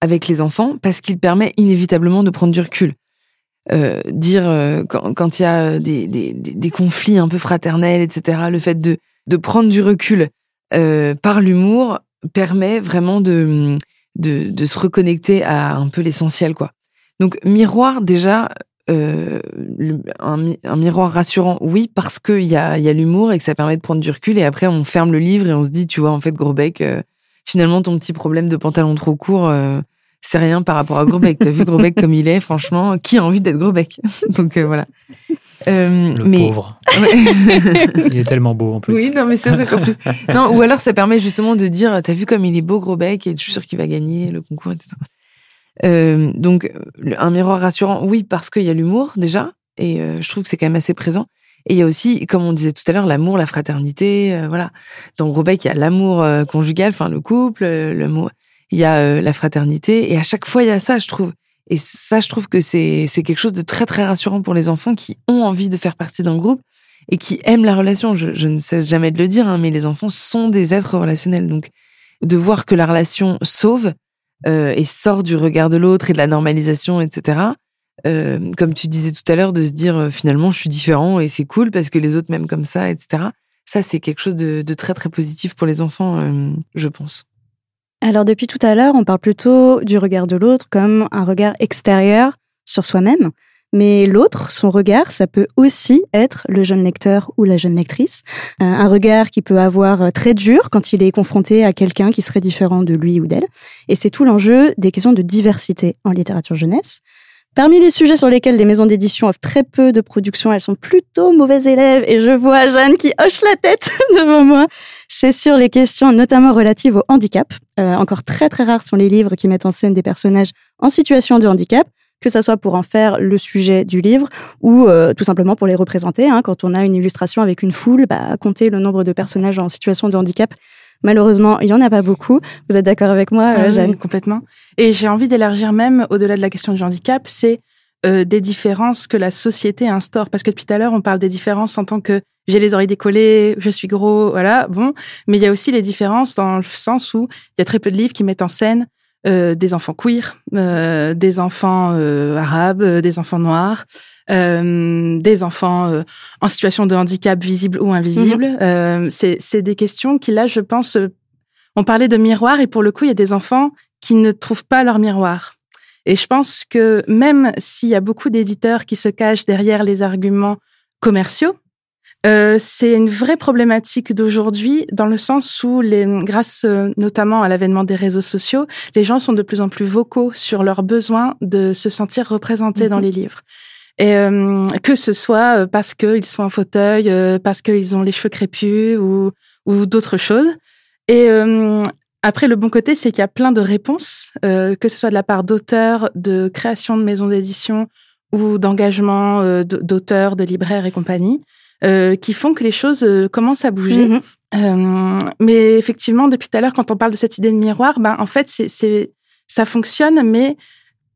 avec les enfants parce qu'il permet inévitablement de prendre du recul. Euh, dire euh, quand il y a des, des, des, conflits un peu fraternels, etc., le fait de, de prendre du recul euh, par l'humour permet vraiment de, de, de, se reconnecter à un peu l'essentiel, quoi. Donc miroir déjà, euh, un, miroir rassurant, oui, parce qu'il y a, y a l'humour et que ça permet de prendre du recul. Et après, on ferme le livre et on se dit, tu vois, en fait, gros bec, euh, finalement, ton petit problème de pantalon trop court, euh, c'est rien par rapport à Grosbec. T'as vu Grosbec comme il est, franchement, qui a envie d'être Grosbec Donc euh, voilà. Euh, le pauvre. il est tellement beau en plus. Oui, non, mais c'est vrai qu'en plus. Non, ou alors ça permet justement de dire, t'as vu comme il est beau Grosbec et je suis sûr qu'il va gagner le concours, etc. Euh, donc un miroir rassurant, oui, parce qu'il y a l'humour déjà, et euh, je trouve que c'est quand même assez présent. Et il y a aussi, comme on disait tout à l'heure, l'amour, la fraternité, euh, voilà. Dans Grosbec, il y a l'amour conjugal, enfin le couple, l'amour il y a euh, la fraternité, et à chaque fois il y a ça, je trouve. Et ça, je trouve que c'est quelque chose de très très rassurant pour les enfants qui ont envie de faire partie d'un groupe et qui aiment la relation. Je, je ne cesse jamais de le dire, hein, mais les enfants sont des êtres relationnels, donc de voir que la relation sauve euh, et sort du regard de l'autre et de la normalisation, etc. Euh, comme tu disais tout à l'heure, de se dire euh, finalement je suis différent et c'est cool parce que les autres m'aiment comme ça, etc. Ça, c'est quelque chose de, de, très très positif pour les enfants, euh, je pense. Alors depuis tout à l'heure, on parle plutôt du regard de l'autre comme un regard extérieur sur soi-même. Mais l'autre, son regard, ça peut aussi être le jeune lecteur ou la jeune lectrice. Euh, un regard qui peut avoir euh, très dur quand il est confronté à quelqu'un qui serait différent de lui ou d'elle. Et c'est tout l'enjeu des questions de diversité en littérature jeunesse. Parmi les sujets sur lesquels les maisons d'édition offrent très peu de production, elles sont plutôt mauvaises élèves et je vois Jeanne qui hoche la tête devant moi. C'est sur les questions notamment relatives au handicap. Euh, encore très très rares sont les livres qui mettent en scène des personnages en situation de handicap que ce soit pour en faire le sujet du livre ou euh, tout simplement pour les représenter. Hein. Quand on a une illustration avec une foule, bah, compter le nombre de personnages en situation de handicap, Malheureusement, il y en a pas beaucoup. Vous êtes d'accord avec moi, euh, ah Jeanne? Complètement. Et j'ai envie d'élargir même au-delà de la question du handicap, c'est euh, des différences que la société instaure. Parce que depuis tout à l'heure, on parle des différences en tant que j'ai les oreilles décollées, je suis gros, voilà, bon. Mais il y a aussi les différences dans le sens où il y a très peu de livres qui mettent en scène euh, des enfants queer, euh, des enfants euh, arabes, des enfants noirs, des enfants en situation de handicap visible ou invisible. Mhm. c'est des questions qui là, je pense, on parlait de miroir et pour le coup, il y a des enfants qui ne trouvent pas leur miroir. Et je pense que même s'il y a beaucoup d'éditeurs qui se cachent derrière les arguments commerciaux, euh, c'est une vraie problématique d'aujourd'hui dans le sens où, les, grâce euh, notamment à l'avènement des réseaux sociaux, les gens sont de plus en plus vocaux sur leur besoin de se sentir représentés dans mhm. les livres. Et euh, que ce soit parce qu'ils sont en fauteuil, parce qu'ils ont les cheveux crépus ou, ou d'autres choses. Et Après, le bon côté, c'est qu'il y a plein de réponses, euh, que ce soit de la part d'auteurs, de création de maisons d'édition ou d'engagement euh, d'auteurs, de libraires et compagnie, euh, qui font que les choses euh, commencent à bouger. Euh, mais effectivement, depuis tout à l'heure, quand on parle de cette idée de miroir, ben en fait, c'est, c'est ça fonctionne, mais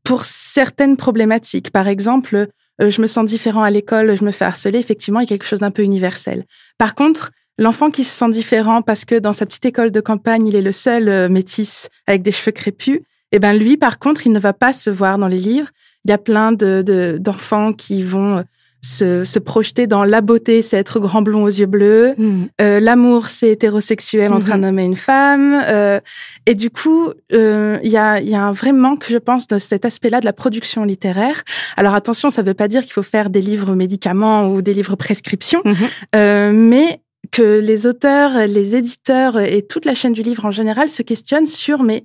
pour certaines problématiques. Par exemple, euh, je me sens différent à l'école, je me fais harceler. Effectivement, il y a quelque chose d'un peu universel. Par contre, l'enfant qui se sent différent parce que dans sa petite école de campagne, il est le seul euh, métis avec des cheveux crépus, eh ben lui, par contre, il ne va pas se voir dans les livres. Il y a plein de- d'enfants qui vont euh, se, se projeter dans la beauté, c'est être grand blond aux yeux bleus. Mhm. Euh, l'amour, c'est hétérosexuel entre un homme et une femme. Euh, et du coup, euh, il y, a, y a un vrai manque, je pense, de cet aspect-là de la production littéraire. Alors attention, ça ne veut pas dire qu'il faut faire des livres médicaments ou des livres prescriptions, Mhm. euh, mais que les auteurs, les éditeurs et toute la chaîne du livre en général se questionnent sur mais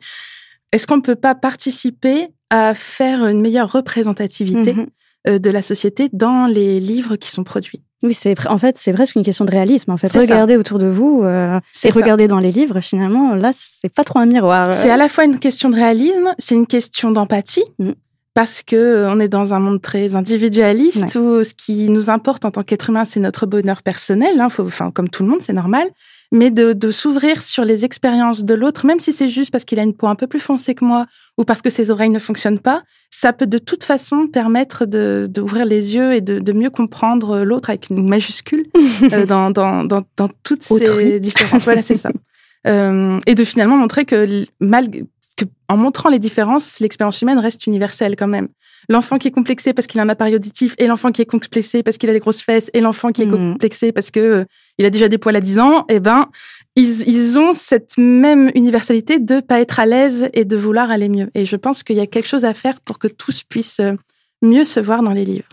est-ce qu'on ne peut pas participer à faire une meilleure représentativité Mhm. euh, de la société dans les livres qui sont produits Oui, c'est en fait c'est presque une question de réalisme. En fait, ça. regardez autour de vous euh, C'est et ça. regardez dans les livres. Finalement, là, c'est pas trop un miroir. C'est à la fois une question de réalisme, c'est une question d'empathie, Mm. Parce que euh, on est dans un monde très individualiste où ce qui nous importe en tant qu'être humain, c'est notre bonheur personnel. Hein, faut, enfin, comme tout le monde, c'est normal. Mais de, de s'ouvrir sur les expériences de l'autre, même si c'est juste parce qu'il a une peau un peu plus foncée que moi ou parce que ses oreilles ne fonctionnent pas, ça peut de toute façon permettre de d'ouvrir les yeux et de, de mieux comprendre l'autre avec une majuscule euh, dans, dans, dans, dans toutes Autrui. ces différences. Voilà, c'est ça. Euh, et de finalement montrer que l- malgré que en montrant les différences, l'expérience humaine reste universelle quand même. L'enfant qui est complexé parce qu'il a un appareil auditif et l'enfant qui est complexé parce qu'il a des grosses fesses et l'enfant qui est Mhm. complexé parce que euh, il a déjà des poils à 10 ans, eh ben ils, ils ont cette même universalité de pas être à l'aise et de vouloir aller mieux. Et je pense qu'il y a quelque chose à faire pour que tous puissent euh, mieux se voir dans les livres.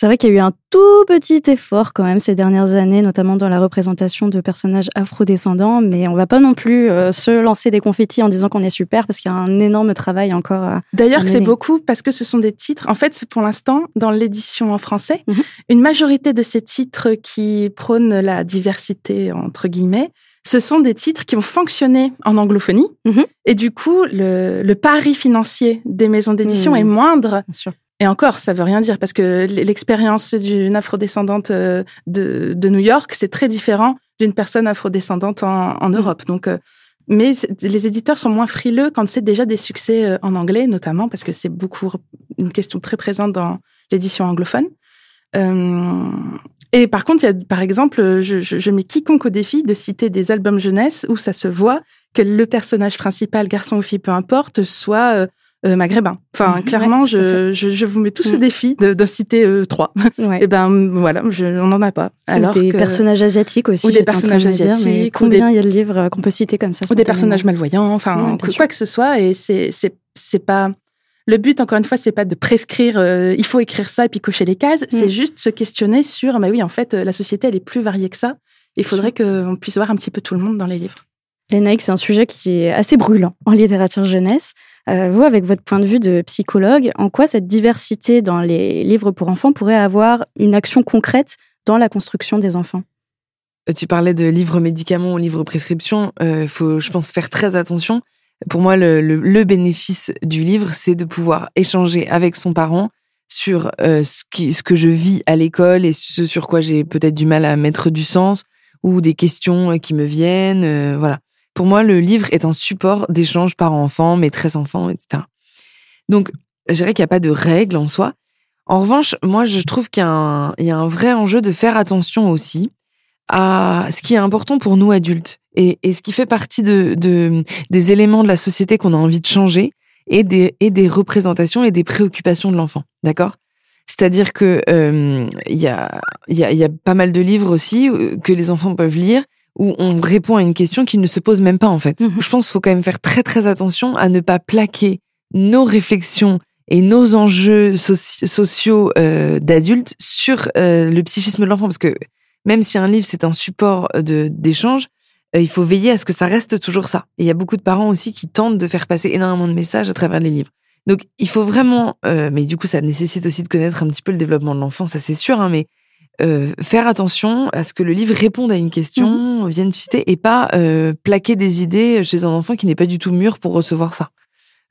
C'est vrai qu'il y a eu un tout petit effort quand même ces dernières années, notamment dans la représentation de personnages afrodescendants, mais on va pas non plus euh, se lancer des confettis en disant qu'on est super parce qu'il y a un énorme travail encore. à- D'ailleurs, c'est beaucoup parce que ce sont des titres. En fait, pour l'instant, dans l'édition en français, Mhm. une majorité de ces titres qui prônent la diversité, entre guillemets, ce sont des titres qui ont fonctionné en anglophonie. Mhm. Et du coup, le, le pari financier des maisons d'édition Mhm. est moindre. Et encore, ça veut rien dire parce que l'expérience d'une afrodescendante euh, de, de New York, c'est très différent d'une personne afrodescendante en, en Europe. Donc, euh, mais les éditeurs sont moins frileux quand c'est déjà des succès euh, en anglais, notamment parce que c'est beaucoup une question très présente dans l'édition anglophone. Euh, et par contre, il y a, par exemple, je, je, je mets quiconque au défi de citer des albums jeunesse où ça se voit que le personnage principal, garçon ou fille, peu importe, soit euh, maghrébin. Enfin, clairement, ouais, je, je, je vous mets tous ce Mhm. défi de, de citer euh, trois. Ouais. Et ben voilà, je, on n'en a pas. Alors ou des que- personnages asiatiques aussi. ou des de personnages dire, mais asiatiques, ou combien il y a de livres qu'on peut citer comme ça ou des personnages malvoyants, enfin Ouais, quoi que ce soit. Et c'est c'est c'est pas le but encore une fois, c'est pas de prescrire. euh, il faut écrire ça et puis cocher les cases. C'est Mm. juste se questionner sur. Mais oui, en fait, euh, la société elle est plus variée que ça. Il faudrait qu'on puisse voir un petit peu tout le monde dans les livres. Lénaïque, c'est un sujet qui est assez brûlant en littérature jeunesse. Euh, vous, avec votre point de vue de psychologue, en quoi cette diversité dans les livres pour enfants pourrait avoir une action concrète dans la construction des enfants? Euh, Tu parlais de livres médicaments ou livres prescription. Il faut, je pense, faire très attention. Pour moi, le, bénéfice du livre, c'est de pouvoir échanger avec son parent sur euh, ce, ce que je vis à l'école et ce sur quoi j'ai peut-être du mal à mettre du sens ou des questions euh, qui me viennent. euh, voilà. Pour moi, le livre est un support d'échange parent-enfant, maîtresse-enfant, etc. Donc, je dirais qu'il n'y a pas de règle en soi. En revanche, moi, je trouve qu'il y, a un- vrai enjeu de faire attention aussi à ce qui est important pour nous adultes et, ce qui fait partie de, de des éléments de la société qu'on a envie de changer et des, représentations et des préoccupations de l'enfant. D'accord? C'est-à-dire que euh, il y a pas mal de livres aussi euh, que les enfants peuvent lire où on répond à une question qu'ils ne se posent même pas en fait. Mhm. Je pense qu'il faut quand même faire très très attention à ne pas plaquer nos réflexions et nos enjeux soci- sociaux euh, d'adultes sur euh, le psychisme de l'enfant parce que même si un livre c'est un support de d'échange, euh, il faut veiller à ce que ça reste toujours ça. Et il y a beaucoup de parents aussi qui tentent de faire passer énormément de messages à travers les livres. Donc il faut vraiment, euh, mais du coup ça nécessite aussi de connaître un petit peu le développement de l'enfant, ça c'est sûr, hein, mais euh, faire attention à ce que le livre réponde à une question, vienne susciter, et pas euh, plaquer des idées chez un enfant qui n'est pas du tout mûr pour recevoir ça.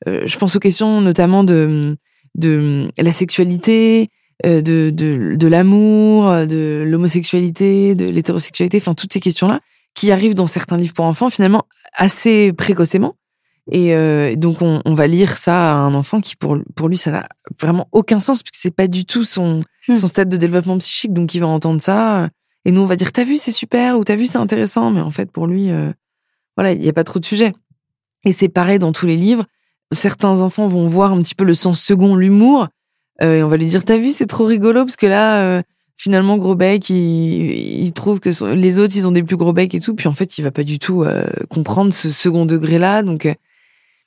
Euh, je pense aux questions notamment de, de la sexualité, de, de, de l'amour, de l'homosexualité, de l'hétérosexualité, enfin toutes ces questions-là qui arrivent dans certains livres pour enfants finalement assez précocement. Et euh, donc on, on va lire ça à un enfant qui pour pour lui ça n'a vraiment aucun sens puisque c'est pas du tout son Hmm. son stade de développement psychique donc il va entendre ça euh, et nous on va dire t'as vu c'est super ou t'as vu c'est intéressant mais en fait pour lui euh, voilà il y a pas trop de sujet et c'est pareil dans tous les livres certains enfants vont voir un petit peu le sens second l'humour euh, et on va lui dire t'as vu c'est trop rigolo parce que là euh, finalement gros bec il, il trouve que son- les autres ils ont des plus gros becs et tout puis en fait il va pas du tout euh, comprendre ce second degré là donc euh,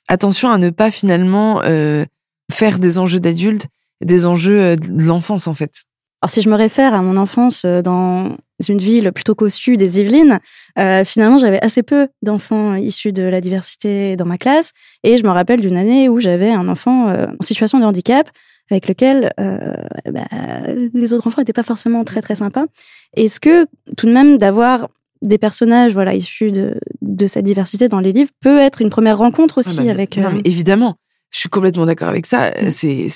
attention à ne pas finalement euh, faire des enjeux d'adultes des enjeux euh, de l'enfance en fait Alors si je me réfère à mon enfance euh, dans une ville plutôt cossue des Yvelines, finalement j'avais assez peu d'enfants issus de la diversité dans ma classe et je me rappelle d'une année où j'avais un enfant en situation de handicap avec lequel bah, les autres enfants n'étaient pas forcément très très sympas. Est-ce que tout de même d'avoir des personnages voilà issus de, de cette diversité dans les livres peut être une première rencontre aussi Ah bah, avec non, euh, mais évidemment, je suis complètement d'accord avec ça. Mm. C'est,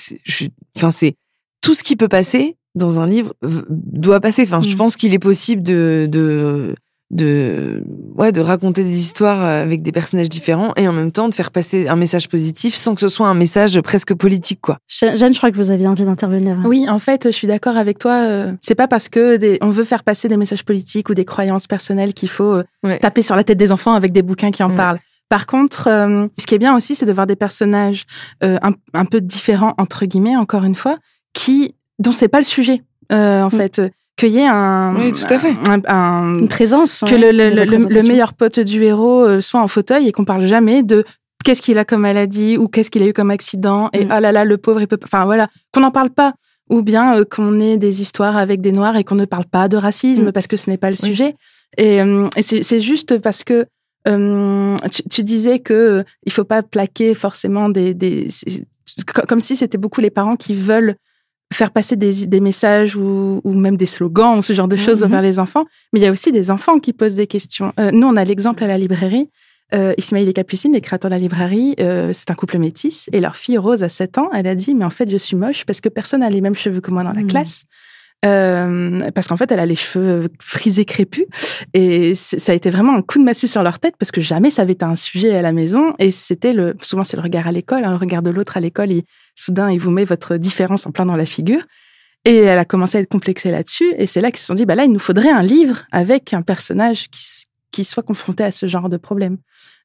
enfin, c'est tout ce qui peut passer dans un livre doit passer. Enfin, je Mm. pense qu'il est possible de, de, de, ouais, de raconter des histoires avec des personnages différents et en même temps de faire passer un message positif sans que ce soit un message presque politique, quoi. Jeanne, je crois que vous aviez envie d'intervenir. Oui, en fait, je suis d'accord avec toi. euh, C'est pas parce que des- on veut faire passer des messages politiques ou des croyances personnelles qu'il faut euh, Ouais. taper sur la tête des enfants avec des bouquins qui en Ouais. parlent. Par contre, euh, ce qui est bien aussi, c'est de voir des personnages euh, un, un peu différents entre guillemets, encore une fois, qui dont c'est pas le sujet. euh, en Mm. fait, euh, qu'il y ait un, Oui, tout à fait. un- un- Une présence. que ouais, le, meilleur pote du héros euh, soit en fauteuil et qu'on parle jamais de qu'est-ce qu'il a comme maladie ou qu'est-ce qu'il a eu comme accident et Mm. ah là là le pauvre il peut pas- enfin voilà qu'on n'en parle pas ou bien euh, qu'on ait des histoires avec des noirs et qu'on ne parle pas de racisme Mm. parce que ce n'est pas le Oui. sujet et, euh, et c'est c'est juste parce que euh, tu, tu disais que euh, il faut pas plaquer forcément des, comme si c'était beaucoup les parents qui veulent faire passer des, des messages ou, ou même des slogans ou ce genre de choses Mhm. vers les enfants. Mais il y a aussi des enfants qui posent des questions. Euh, nous, on a l'exemple à la librairie. Euh, Ismaël et Capucine, les créateurs de la librairie, euh, c'est un couple métis. Et leur fille Rose, à 7 ans, elle a dit, mais en fait, je suis moche parce que personne n'a les mêmes cheveux que moi dans la Mhm. classe. Euh, parce qu'en fait, elle a les cheveux frisés crépus. Et ça a été vraiment un coup de massue sur leur tête parce que jamais ça avait été un sujet à la maison. Et c'était le, souvent c'est le regard à l'école, hein, le regard de l'autre à l'école. Il, soudain, il vous met votre différence en plein dans la figure. Et elle a commencé à être complexée là-dessus. Et c'est là qu'ils se sont dit, bah là, il nous faudrait un livre avec un personnage qui, qui soit confronté à ce genre de problème.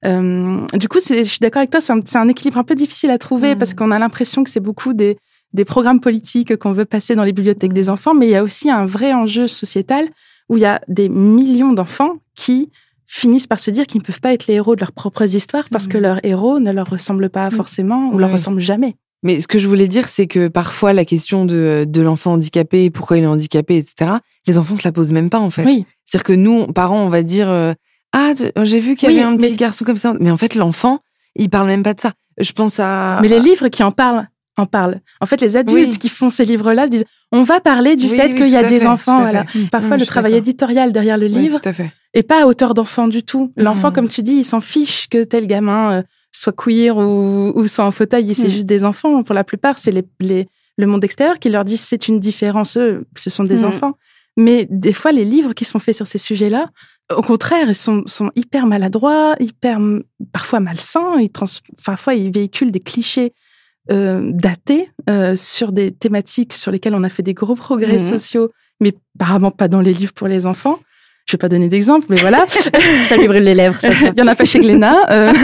Euh, du coup, je suis d'accord avec toi, c'est un, équilibre un peu difficile à trouver Mm. parce qu'on a l'impression que c'est beaucoup des, des programmes politiques qu'on veut passer dans les bibliothèques des enfants, mais il y a aussi un vrai enjeu sociétal où il y a des millions d'enfants qui finissent par se dire qu'ils ne peuvent pas être les héros de leurs propres histoires parce que leur héros ne leur ressemble pas forcément ou leur Ouais. ressemble jamais. Mais ce que je voulais dire, c'est que parfois la question de, de l'enfant handicapé, pourquoi il est handicapé, etc., les enfants se la posent même pas en fait. Oui. C'est-à-dire que nous, parents, on va dire euh, ah j'ai vu qu'il y Oui, avait un mais- petit garçon comme ça, mais en fait l'enfant, il parle même pas de ça. Je pense à Mais les livres qui en parlent, en parlent. En fait, les adultes Oui. qui font ces livres-là disent on va parler du Oui, fait oui, qu'il y a des fait, enfants. Voilà. Parfois, le travail éditorial derrière le livre tout à fait. est pas à hauteur d'enfant du tout. L'enfant, comme tu dis, il s'en fiche que tel gamin euh, soit queer ou, ou soit en fauteuil. C'est Mhm. juste des enfants. Pour la plupart, c'est les, les, le monde extérieur qui leur dit c'est une différence. Eux, ce sont des Mhm. enfants. Mais des fois, les livres qui sont faits sur ces sujets-là, au contraire, ils sont, sont hyper maladroits, hyper parfois malsains. Ils trans, parfois, ils véhiculent des clichés euh, datés euh, sur des thématiques sur lesquelles on a fait des gros progrès Mhm. sociaux, mais apparemment pas dans les livres pour les enfants. Je vais pas donner d'exemple, mais voilà. Ça lui brûle les lèvres. Ça. Il y en a pas chez Glénat. euh.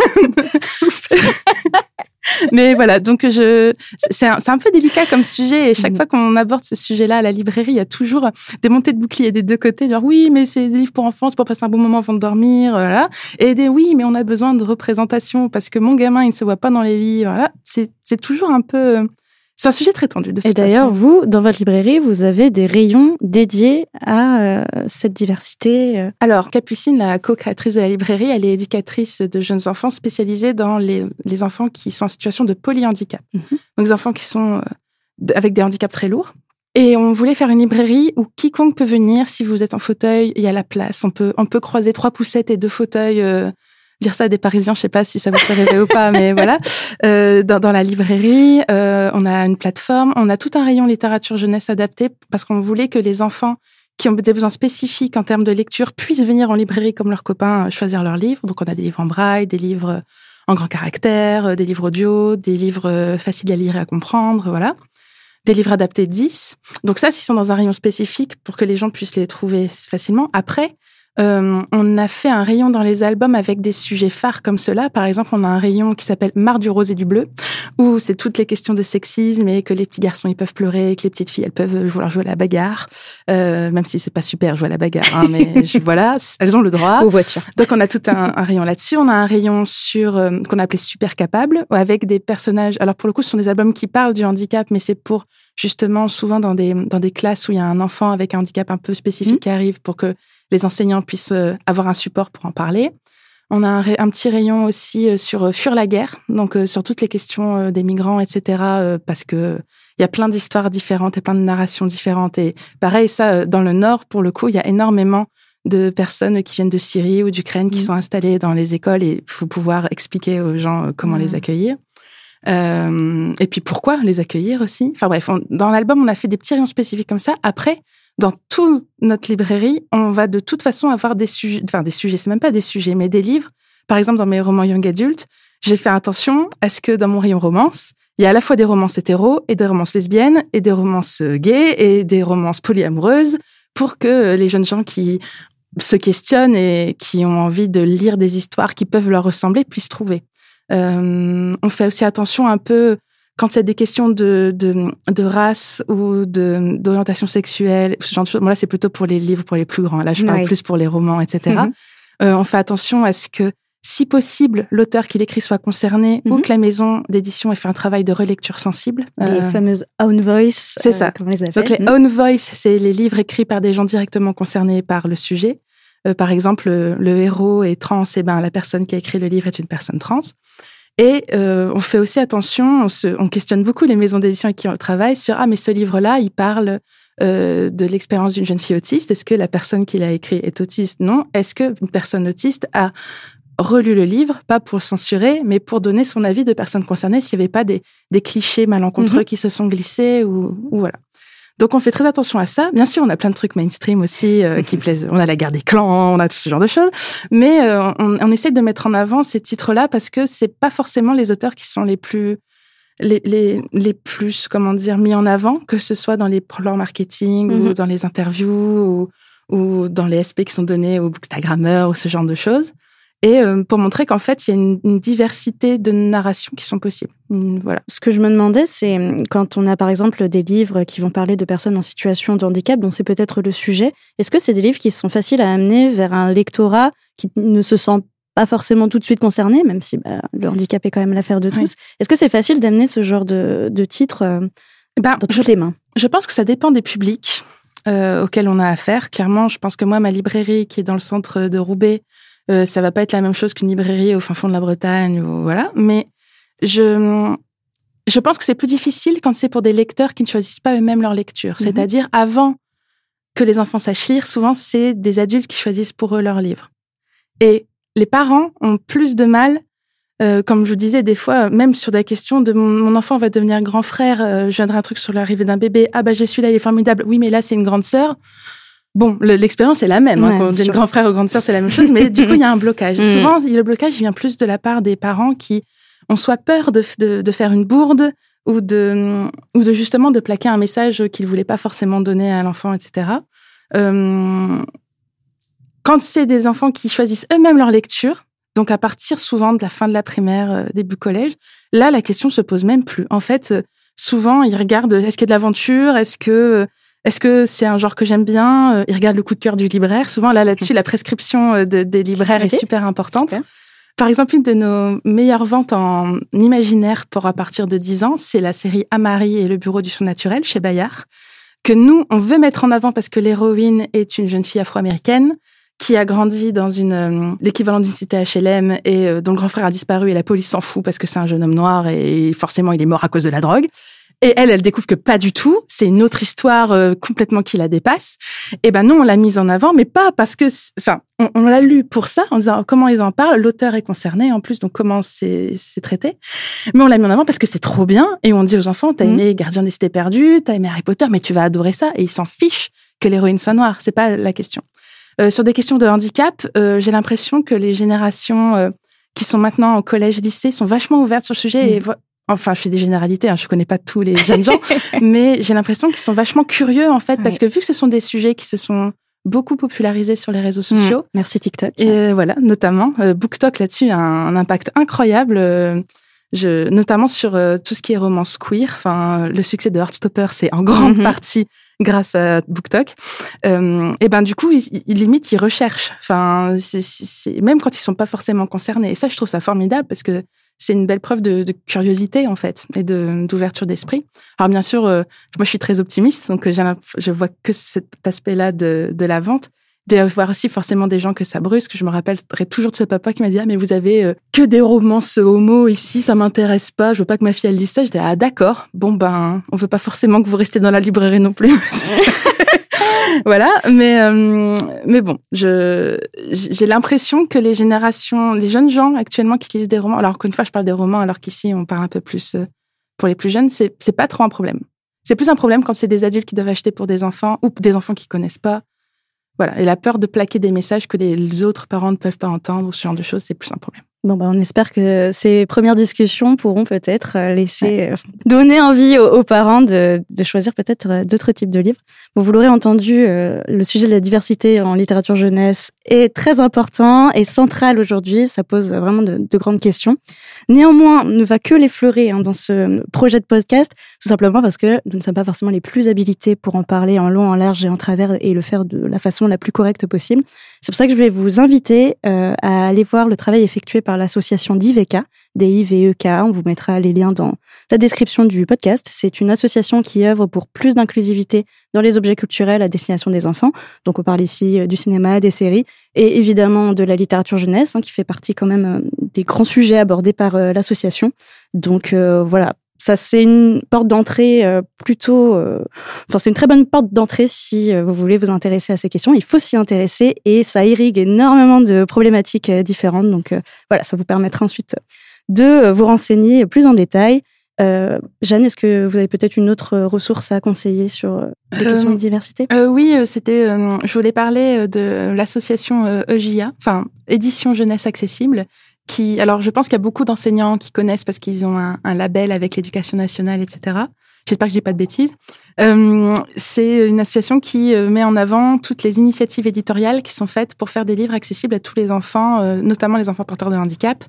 Mais voilà, donc je, c'est un, un peu délicat comme sujet et chaque Mhm. fois qu'on aborde ce sujet-là à la librairie, il y a toujours des montées de boucliers des deux côtés, genre oui, mais c'est des livres pour enfants, c'est pour passer un bon moment avant de dormir, voilà. Et des oui, mais on a besoin de représentation parce que mon gamin, il ne se voit pas dans les livres, voilà. C'est, c'est toujours un peu, c'est un sujet très tendu de Et d'ailleurs, vous, dans votre librairie, vous avez des rayons dédiés à euh, cette diversité. euh. Alors, Capucine, la co-créatrice de la librairie, elle est éducatrice de jeunes enfants spécialisée dans les, les enfants qui sont en situation de polyhandicap. Mhm. Donc, les enfants qui sont euh, avec des handicaps très lourds. Et on voulait faire une librairie où quiconque peut venir, si vous êtes en fauteuil, il y a la place. On peut, on peut croiser trois poussettes et deux fauteuils. Euh, dire ça à des Parisiens, je sais pas si ça vous fait rêver ou pas, mais voilà. Euh, dans, dans, la librairie, euh, on a une plateforme, on a tout un rayon littérature jeunesse adapté parce qu'on voulait que les enfants qui ont des besoins spécifiques en termes de lecture puissent venir en librairie comme leurs copains euh, choisir leurs livres. Donc on a des livres en braille, des livres en grand caractère, euh, des livres audio, des livres euh, faciles à lire et à comprendre, voilà. Des livres adaptés 10. Donc ça, s'ils sont dans un rayon spécifique pour que les gens puissent les trouver facilement. Après, euh, on a fait un rayon dans les albums avec des sujets phares comme cela. Par exemple, on a un rayon qui s'appelle Marre du rose et du bleu, où c'est toutes les questions de sexisme et que les petits garçons ils peuvent pleurer, que les petites filles elles peuvent vouloir jouer à la bagarre, euh, même si c'est pas super jouer à la bagarre, hein, mais voilà, elles ont le droit. Aux voitures. Donc on a tout un, rayon là-dessus. On a un rayon sur euh, qu'on a appelé Super Capable, avec des personnages. Alors pour le coup, ce sont des albums qui parlent du handicap, mais c'est pour justement souvent dans des dans des classes où il y a un enfant avec un handicap un peu spécifique mmh. qui arrive pour que les enseignants puissent euh, avoir un support pour en parler. On a un, petit rayon aussi euh, sur euh, Fuir la guerre, donc sur toutes les questions des migrants, etc. Parce que il y a plein d'histoires différentes et plein de narrations différentes. Et pareil, ça, dans le Nord, pour le coup, il y a énormément de personnes qui viennent de Syrie ou d'Ukraine qui mmh. sont installées dans les écoles et il faut pouvoir expliquer aux gens comment les mmh. accueillir. Euh, et puis pourquoi les accueillir aussi? Enfin bref, dans l'album, on a fait des petits rayons spécifiques comme ça. Après, dans toute notre librairie, on va de toute façon avoir des sujets, enfin des sujets, c'est même pas des sujets, mais des livres. Par exemple, dans mes romans young adult, j'ai fait attention à ce que dans mon rayon romance, il y a à la fois des romances hétéros et des romances lesbiennes et des romances euh, gays et des romances polyamoureuses pour que les jeunes gens qui se questionnent et qui ont envie de lire des histoires qui peuvent leur ressembler puissent trouver. Euh, on fait aussi attention un peu quand il y a des questions de, de, de race ou d'orientation sexuelle, ce genre de choses, bon là c'est plutôt pour les livres, pour les plus grands. Là je parle plus pour les romans, etc. Mhm. euh, on fait attention à ce que, si possible, l'auteur qui l'écrit soit concerné ou mhm. que la maison d'édition ait fait un travail de relecture sensible. Les euh, fameuses own voice. C'est ça. Euh, les Donc les mhm. own voice, c'est les livres écrits par des gens directement concernés par le sujet. Euh, par exemple, le, héros est trans, et ben la personne qui a écrit le livre est une personne trans. Et euh, on fait aussi attention, on, se, on questionne beaucoup les maisons d'édition avec qui on travaille sur ah mais ce livre-là, il parle euh, de l'expérience d'une jeune fille autiste. Est-ce que la personne qui l'a écrit est autiste? Non. Est-ce que une personne autiste a relu le livre, pas pour le censurer, mais pour donner son avis de personne concernée s'il n'y avait pas des, des clichés malencontreux mm-hmm. qui se sont glissés ou, ou voilà. Donc on fait très attention à ça. Bien sûr, on a plein de trucs mainstream aussi euh, qui plaisent. On a la guerre des clans, on a tout ce genre de choses. Mais euh, on, on, essaie de mettre en avant ces titres-là parce que c'est pas forcément les auteurs qui sont les plus les, les, les plus comment dire mis en avant, que ce soit dans les plans marketing ou mhm. dans les interviews ou, ou dans les SP qui sont donnés aux bookstagrammeurs ou ce genre de choses et euh, pour montrer qu'en fait, il y a une, diversité de narrations qui sont possibles. Voilà. Ce que je me demandais, c'est hum, quand on a par exemple des livres qui vont parler de personnes en situation de handicap, dont c'est peut-être le sujet, est-ce que c'est des livres qui sont faciles à amener vers un lectorat qui ne se sent pas forcément tout de suite concerné, même si bah, le handicap est quand même l'affaire de tous? Est-ce que c'est facile d'amener ce genre de, de titre euh, ben, dans toutes je, les mains? Je pense que ça dépend des publics euh, auxquels on a affaire. Clairement, je pense que moi, ma librairie qui est dans le centre de Roubaix, euh, ça va pas être la même chose qu'une librairie au fin fond de la Bretagne ou voilà. Mais je je pense que c'est plus difficile quand c'est pour des lecteurs qui ne choisissent pas eux-mêmes leur lecture. Mhm. C'est-à-dire avant que les enfants sachent lire, souvent c'est des adultes qui choisissent pour eux leur livre. Et les parents ont plus de mal, euh, comme je vous disais, des fois, même sur des questions de mon, enfant va devenir grand frère, euh, je viendrai un truc sur l'arrivée d'un bébé, ah bah j'ai celui-là, il est formidable, oui mais là c'est une grande sœur. Bon, l'expérience est la même. Hein, quand on dit grand frère ou grande sœur, c'est la même chose. Mais du coup, il y a un blocage. Mm. Souvent, le blocage vient plus de la part des parents qui ont soit peur de, de, de faire une bourde ou de, ou de justement de plaquer un message qu'ils voulaient pas forcément donner à l'enfant, etc. Euh, quand c'est des enfants qui choisissent eux-mêmes leur lecture, donc à partir souvent de la fin de la primaire, euh, début collège, là, la question se pose même plus. En fait, euh, souvent, ils regardent est-ce qu'il y a de l'aventure, est-ce que est-ce que c'est un genre que j'aime bien euh, Ils regardent le coup de cœur du libraire. Souvent, là, là-dessus, la prescription euh, des libraires est super importante. Par exemple, une de nos meilleures ventes en imaginaire pour à partir de 10 ans, c'est la série Amari et le bureau du son naturel chez Bayard, que nous, on veut mettre en avant parce que l'héroïne est une jeune fille afro-américaine qui a grandi dans une euh, l'équivalent d'une cité HLM et dont le grand frère a disparu et la police s'en fout parce que c'est un jeune homme noir et forcément il est mort à cause de la drogue. Et elle, elle découvre que pas du tout. C'est une autre histoire euh, complètement qui la dépasse. Et ben nous, on l'a mise en avant, mais pas parce que, enfin, on, on l'a lu pour ça, en disant comment ils en parlent. L'auteur est concerné en plus, donc comment c'est traité. Mais on l'a mis en avant parce que c'est trop bien. Et on dit aux enfants, t'as Mhm. aimé Gardien des cités perdues, t'as aimé Harry Potter, mais tu vas adorer ça. Et ils s'en fichent que l'héroïne soit noire. C'est pas la question. Euh, sur des questions de handicap, euh, j'ai l'impression que les générations euh, qui sont maintenant au collège, lycée, sont vachement ouvertes sur le sujet. Mhm. Et enfin, je fais des généralités, hein, je connais pas tous les jeunes gens, mais j'ai l'impression qu'ils sont vachement curieux en fait, parce que vu que ce sont des sujets qui se sont beaucoup popularisés sur les réseaux sociaux, Merci TikTok. et euh, voilà, notamment euh, BookTok là-dessus a un, un impact incroyable. euh, je, notamment sur tout ce qui est romance queer. Enfin, le succès de Heartstopper, c'est en grande Mhm. partie grâce à BookTok. Et ben du coup, ils, ils limite, ils recherchent. Enfin, même quand ils sont pas forcément concernés. Et ça, je trouve ça formidable parce que c'est une belle preuve de, de curiosité en fait et de d'ouverture d'esprit. Alors bien sûr, euh, moi je suis très optimiste, donc euh, j'ai je vois que cet aspect-là de, de la vente. Il doit y avoir aussi forcément des gens que ça brusque. Je me rappellerai toujours de ce papa qui m'a dit ah mais vous avez euh, que des romances homo ici, ça m'intéresse pas. Je veux pas que ma fille elle lise ça. J'étais ah d'accord. Bon ben on veut pas forcément que vous restiez dans la librairie non plus. voilà, mais euh, mais bon, je j'ai l'impression que les générations, les jeunes gens actuellement qui lisent des romans, alors qu'une fois je parle des romans, alors qu'ici on parle un peu plus euh, pour les plus jeunes, c'est c'est pas trop un problème. C'est plus un problème quand c'est des adultes qui doivent acheter pour des enfants ou des enfants qui connaissent pas. Voilà, et la peur de plaquer des messages que les autres parents ne peuvent pas entendre ou ce genre de choses, c'est plus un problème. Bon, bah, on espère que ces premières discussions pourront peut-être euh, laisser, euh, donner envie aux, aux parents de, de choisir peut-être euh, d'autres types de livres. Bon, vous l'aurez entendu, euh, le sujet de la diversité en littérature jeunesse est très important et central aujourd'hui. Ça pose vraiment de, de grandes questions. Néanmoins, on ne va que l'effleurer hein, dans ce projet de podcast, tout simplement parce que nous ne sommes pas forcément les plus habilités pour en parler en long, en large et en travers et le faire de la façon la plus correcte possible. C'est pour ça que je vais vous inviter euh, à aller voir le travail effectué par l'association d'IVK, D-I-V-E-K. On vous mettra les liens dans la description du podcast. C'est une association qui œuvre pour plus d'inclusivité dans les objets culturels à destination des enfants. Donc on parle ici euh, du cinéma, des séries et évidemment de la littérature jeunesse, hein, qui fait partie quand même euh, des grands sujets abordés par euh, l'association. Donc voilà, ça c'est une porte d'entrée euh, plutôt euh, enfin c'est une très bonne porte d'entrée si euh, vous voulez vous intéresser à ces questions. Il faut s'y intéresser et ça irrigue énormément de problématiques différentes. Donc voilà ça vous permettra ensuite de vous renseigner plus en détail. Euh, Jeanne, est-ce que vous avez peut-être une autre ressource à conseiller sur des Euh, questions de diversité? Euh, oui, c'était. je voulais parler de l'association EJA, enfin Édition Jeunesse Accessible, Alors, je pense qu'il y a beaucoup d'enseignants qui connaissent parce qu'ils ont un, un label avec l'éducation nationale, etc. J'espère que je dis pas de bêtises. Euh, c'est une association qui euh, met en avant toutes les initiatives éditoriales qui sont faites pour faire des livres accessibles à tous les enfants, euh, notamment les enfants porteurs de handicap.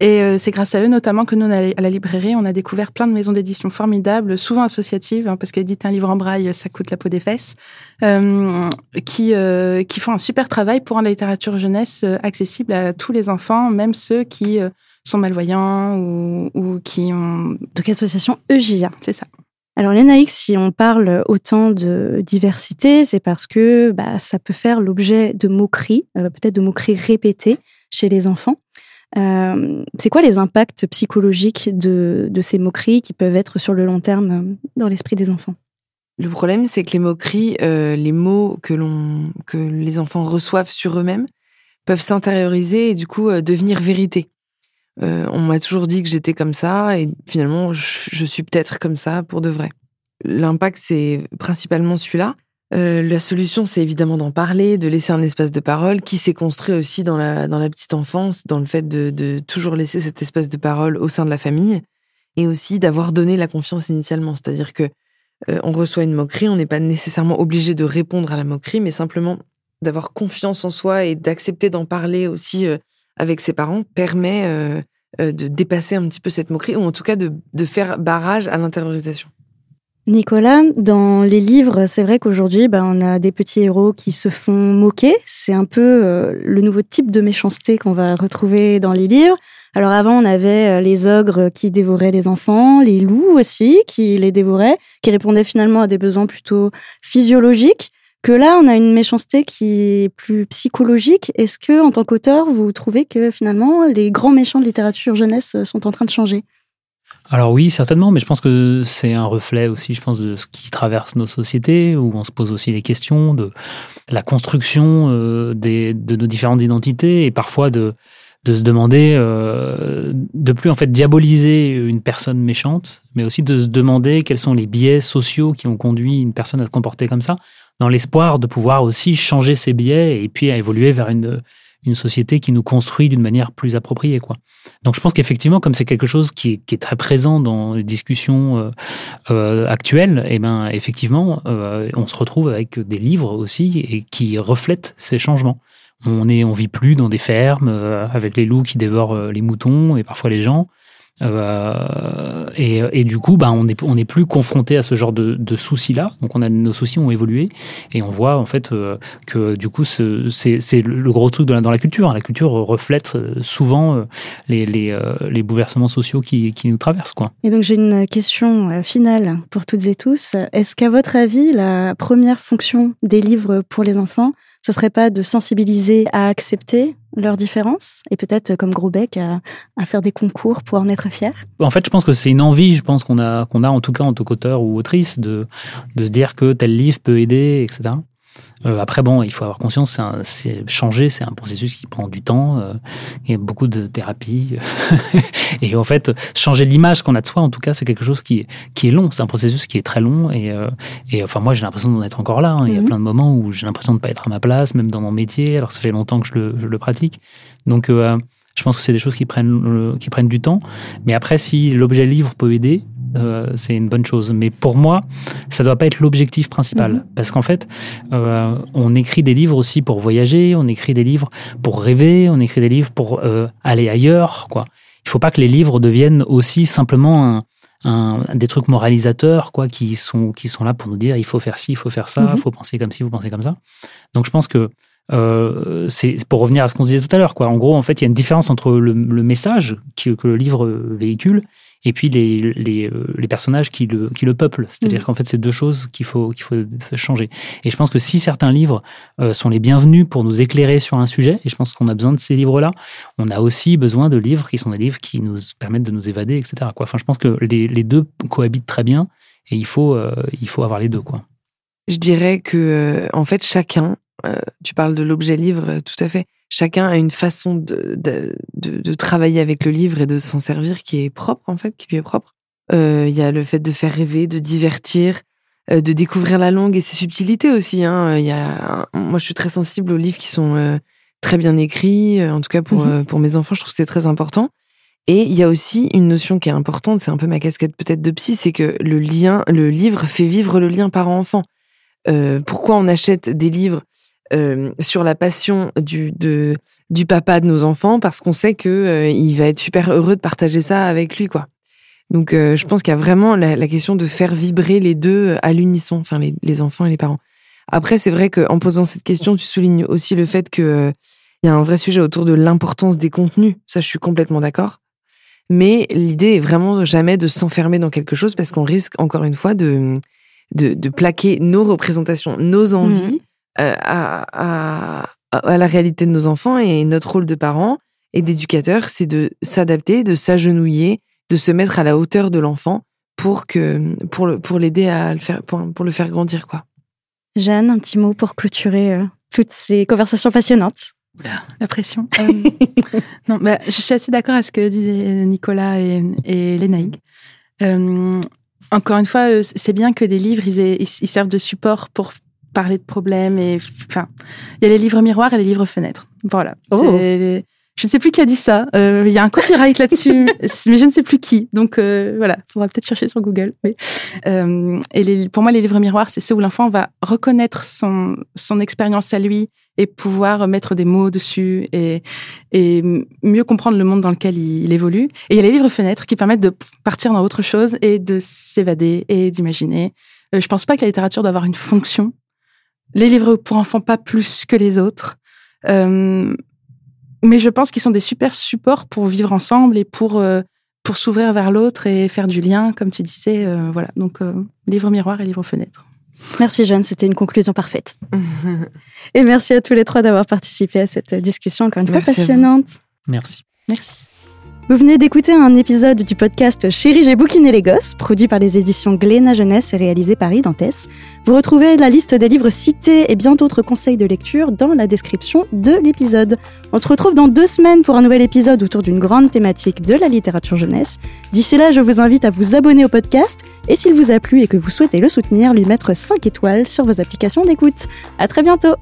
Et euh, c'est grâce à eux notamment que nous, à la librairie, on a découvert plein de maisons d'édition formidables, souvent associatives, hein, parce qu'éditer un livre en braille, ça coûte la peau des fesses, euh, qui, euh, qui font un super travail pour rendre la littérature jeunesse accessible à tous les enfants, même ceux qui sont malvoyants ou, ou qui ont... Donc association EJA. C'est ça. Alors Lénaïque, si on parle autant de diversité, c'est parce que bah, ça peut faire l'objet de moqueries, peut-être de moqueries répétées chez les enfants. Euh, c'est quoi les impacts psychologiques de, ces moqueries qui peuvent être sur le long terme euh, dans l'esprit des enfants? Le problème, c'est que les moqueries, euh, les mots que les enfants reçoivent sur eux-mêmes, peuvent s'intérioriser et du coup devenir vérité. On m'a toujours dit que j'étais comme ça et finalement, je suis peut-être comme ça pour de vrai. L'impact, c'est principalement celui-là. Euh, la solution, c'est évidemment d'en parler, de laisser un espace de parole qui s'est construit aussi dans la, petite enfance, dans le fait de, toujours laisser cet espace de parole au sein de la famille et aussi d'avoir donné la confiance initialement. C'est-à-dire que euh, on reçoit une moquerie, on n'est pas nécessairement obligé de répondre à la moquerie, mais simplement d'avoir confiance en soi et d'accepter d'en parler aussi euh, avec ses parents permet de dépasser un petit peu cette moquerie ou en tout cas de, de faire barrage à l'intériorisation. Nicolas, dans les livres, c'est vrai qu'aujourd'hui, bah, on a des petits héros qui se font moquer. C'est un peu euh, le nouveau type de méchanceté qu'on va retrouver dans les livres. Alors avant, on avait euh, les ogres qui dévoraient les enfants, les loups aussi qui les dévoraient, qui répondaient finalement à des besoins plutôt physiologiques. Que là, on a une méchanceté qui est plus psychologique. Est-ce que, en tant qu'auteur, vous trouvez que finalement, les grands méchants de littérature jeunesse sont en train de changer? Alors oui, certainement, mais je pense que c'est un reflet aussi, je pense, de ce qui traverse nos sociétés, où on se pose aussi des questions de la construction euh, des, de nos différentes identités et parfois de, de se demander, euh, de plus en fait diaboliser une personne méchante, mais aussi de se demander quels sont les biais sociaux qui ont conduit une personne à se comporter comme ça, dans l'espoir de pouvoir aussi changer ses biais et puis à évoluer vers une, une société qui nous construit d'une manière plus appropriée. Quoi. Donc je pense qu'effectivement, comme c'est quelque chose qui est, très présent dans les discussions euh, euh, actuelles, et eh ben effectivement, euh, on se retrouve avec des livres aussi et qui reflètent ces changements. On est, on vit plus dans des fermes avec les loups qui dévorent les moutons et parfois les gens. Euh, et, et, du coup, bah, on n'est plus confronté à ce genre de, soucis-là. Donc, nos soucis ont évolué et on voit en fait euh, que du coup, c'est le gros truc dans la culture. La culture reflète euh, souvent euh, les, bouleversements sociaux qui, nous traversent. Quoi. Et donc, j'ai une question finale pour toutes et tous. Est-ce qu'à votre avis, la première fonction des livres pour les enfants, ce serait pas de sensibiliser à accepter leurs différences et peut-être comme Grosbeck à, à, faire des concours pour en être fier? En fait, je pense que c'est une envie, je pense qu'on a, qu'on a en tout cas en tant qu'auteur ou autrice de, de se dire que tel livre peut aider, etc. Euh, après, bon, il faut avoir conscience, c'est changer, c'est un processus qui prend du temps. Euh, il y a beaucoup de thérapie. et en fait, changer l'image qu'on a de soi, en tout cas, c'est quelque chose qui, qui est long. C'est un processus qui est très long. Et, euh, et enfin, moi, j'ai l'impression d'en être encore là. Hein. Il y a mhm. plein de moments où j'ai l'impression de ne pas être à ma place, même dans mon métier. Alors, ça fait longtemps que je le, je le pratique. Donc, euh, je pense que c'est des choses qui prennent, qui prennent du temps. Mais après, si l'objet livre peut aider, euh, c'est une bonne chose. Mais pour moi, ça doit pas être l'objectif principal. Mhm. Parce qu'en fait, euh, on écrit des livres aussi pour voyager, on écrit des livres pour rêver, on écrit des livres pour euh, aller ailleurs. Quoi. Il faut pas que les livres deviennent aussi simplement un, un, des trucs moralisateurs quoi, qui, sont, qui sont là pour nous dire il faut faire ci, il faut faire ça, il mhm. faut penser comme ci, il faut penser comme ça. Donc je pense que euh, c'est pour revenir à ce qu'on disait tout à l'heure. Quoi. En gros, en fait, il y a une différence entre le, le message que, que, le livre véhicule et puis les, les, euh, les personnages qui le, qui le peuplent. C'est-à-dire mmh. qu'en fait, c'est deux choses qu'il faut, qu'il faut changer. Et je pense que si certains livres euh, sont les bienvenus pour nous éclairer sur un sujet, et je pense qu'on a besoin de ces livres-là, on a aussi besoin de livres qui sont des livres qui nous permettent de nous évader, etc. Quoi. Enfin, je pense que les, les deux cohabitent très bien et il faut, euh, il faut avoir les deux. Quoi. Je dirais que, en fait, chacun, tu parles de l'objet livre, tout à fait chacun a une façon de, de, de, travailler avec le livre et de s'en servir qui est propre, en fait, qui lui est propre. Euh, il y a le fait de faire rêver, de divertir, euh, de découvrir la langue et ses subtilités aussi. Hein. Y a, moi, je suis très sensible aux livres qui sont euh, très bien écrits. En tout cas, pour, mhm. pour mes enfants, je trouve que c'est très important. Et il y a aussi une notion qui est importante, c'est un peu ma casquette peut-être de psy, c'est que le lien, le livre fait vivre le lien parent-enfant. pourquoi on achète des livres euh, sur la passion du, de, du papa de nos enfants parce qu'on sait que euh, il va être super heureux de partager ça avec lui, quoi. Donc, euh, je pense qu'il y a vraiment la, la, question de faire vibrer les deux à l'unisson, enfin les, les, enfants et les parents. Après, c'est vrai qu'en posant cette question, tu soulignes aussi le fait que il y a un vrai sujet autour de l'importance des contenus. Ça, je suis complètement d'accord. Mais l'idée est vraiment jamais de s'enfermer dans quelque chose parce qu'on risque encore une fois de, de, de plaquer nos représentations, nos envies. Mmh. Euh, à, à, à, la réalité de nos enfants et notre rôle de parents et d'éducateurs, c'est de s'adapter, de s'agenouiller, de se mettre à la hauteur de l'enfant pour que pour le pour l'aider à le faire pour, pour, le faire grandir quoi. Jeanne, un petit mot pour clôturer euh, toutes ces conversations passionnantes. Oula, la pression. Euh, non, bah, je suis assez d'accord avec ce que disaient Nicolas et, et. Euh, encore une fois, c'est bien que des livres, ils, ils, servent de support pour parler de problèmes et enfin il y a les livres miroirs et les livres fenêtres voilà oh. je ne sais plus qui a dit ça euh, il y a un copyright là-dessus mais je ne sais plus qui donc euh, voilà faudra peut-être chercher sur Google mais, euh, et les, pour moi les livres miroirs c'est ceux où l'enfant va reconnaître son son expérience à lui et pouvoir mettre des mots dessus et, et mieux comprendre le monde dans lequel il, il évolue. Et il y a les livres fenêtres qui permettent de partir dans autre chose et de s'évader et d'imaginer. Euh, je pense pas que la littérature doit avoir une fonction les livres pour enfants pas plus que les autres. Euh, mais je pense qu'ils sont des super supports pour vivre ensemble et pour euh, pour s'ouvrir vers l'autre et faire du lien, comme tu disais. Euh, voilà, donc livre miroir et livre fenêtre. Merci Jeanne, c'était une conclusion parfaite. et merci à tous les trois d'avoir participé à cette discussion encore une fois passionnante. Merci. Merci. Vous venez d'écouter un épisode du podcast Chérie, j'ai bouquiné les gosses, produit par les éditions Glénat Jeunesse et réalisé par Idantès. Vous retrouvez la liste des livres cités et bien d'autres conseils de lecture dans la description de l'épisode. On se retrouve dans deux semaines pour un nouvel épisode autour d'une grande thématique de la littérature jeunesse. D'ici là, je vous invite à vous abonner au podcast et s'il vous a plu et que vous souhaitez le soutenir, lui mettre 5 étoiles sur vos applications d'écoute. À très bientôt!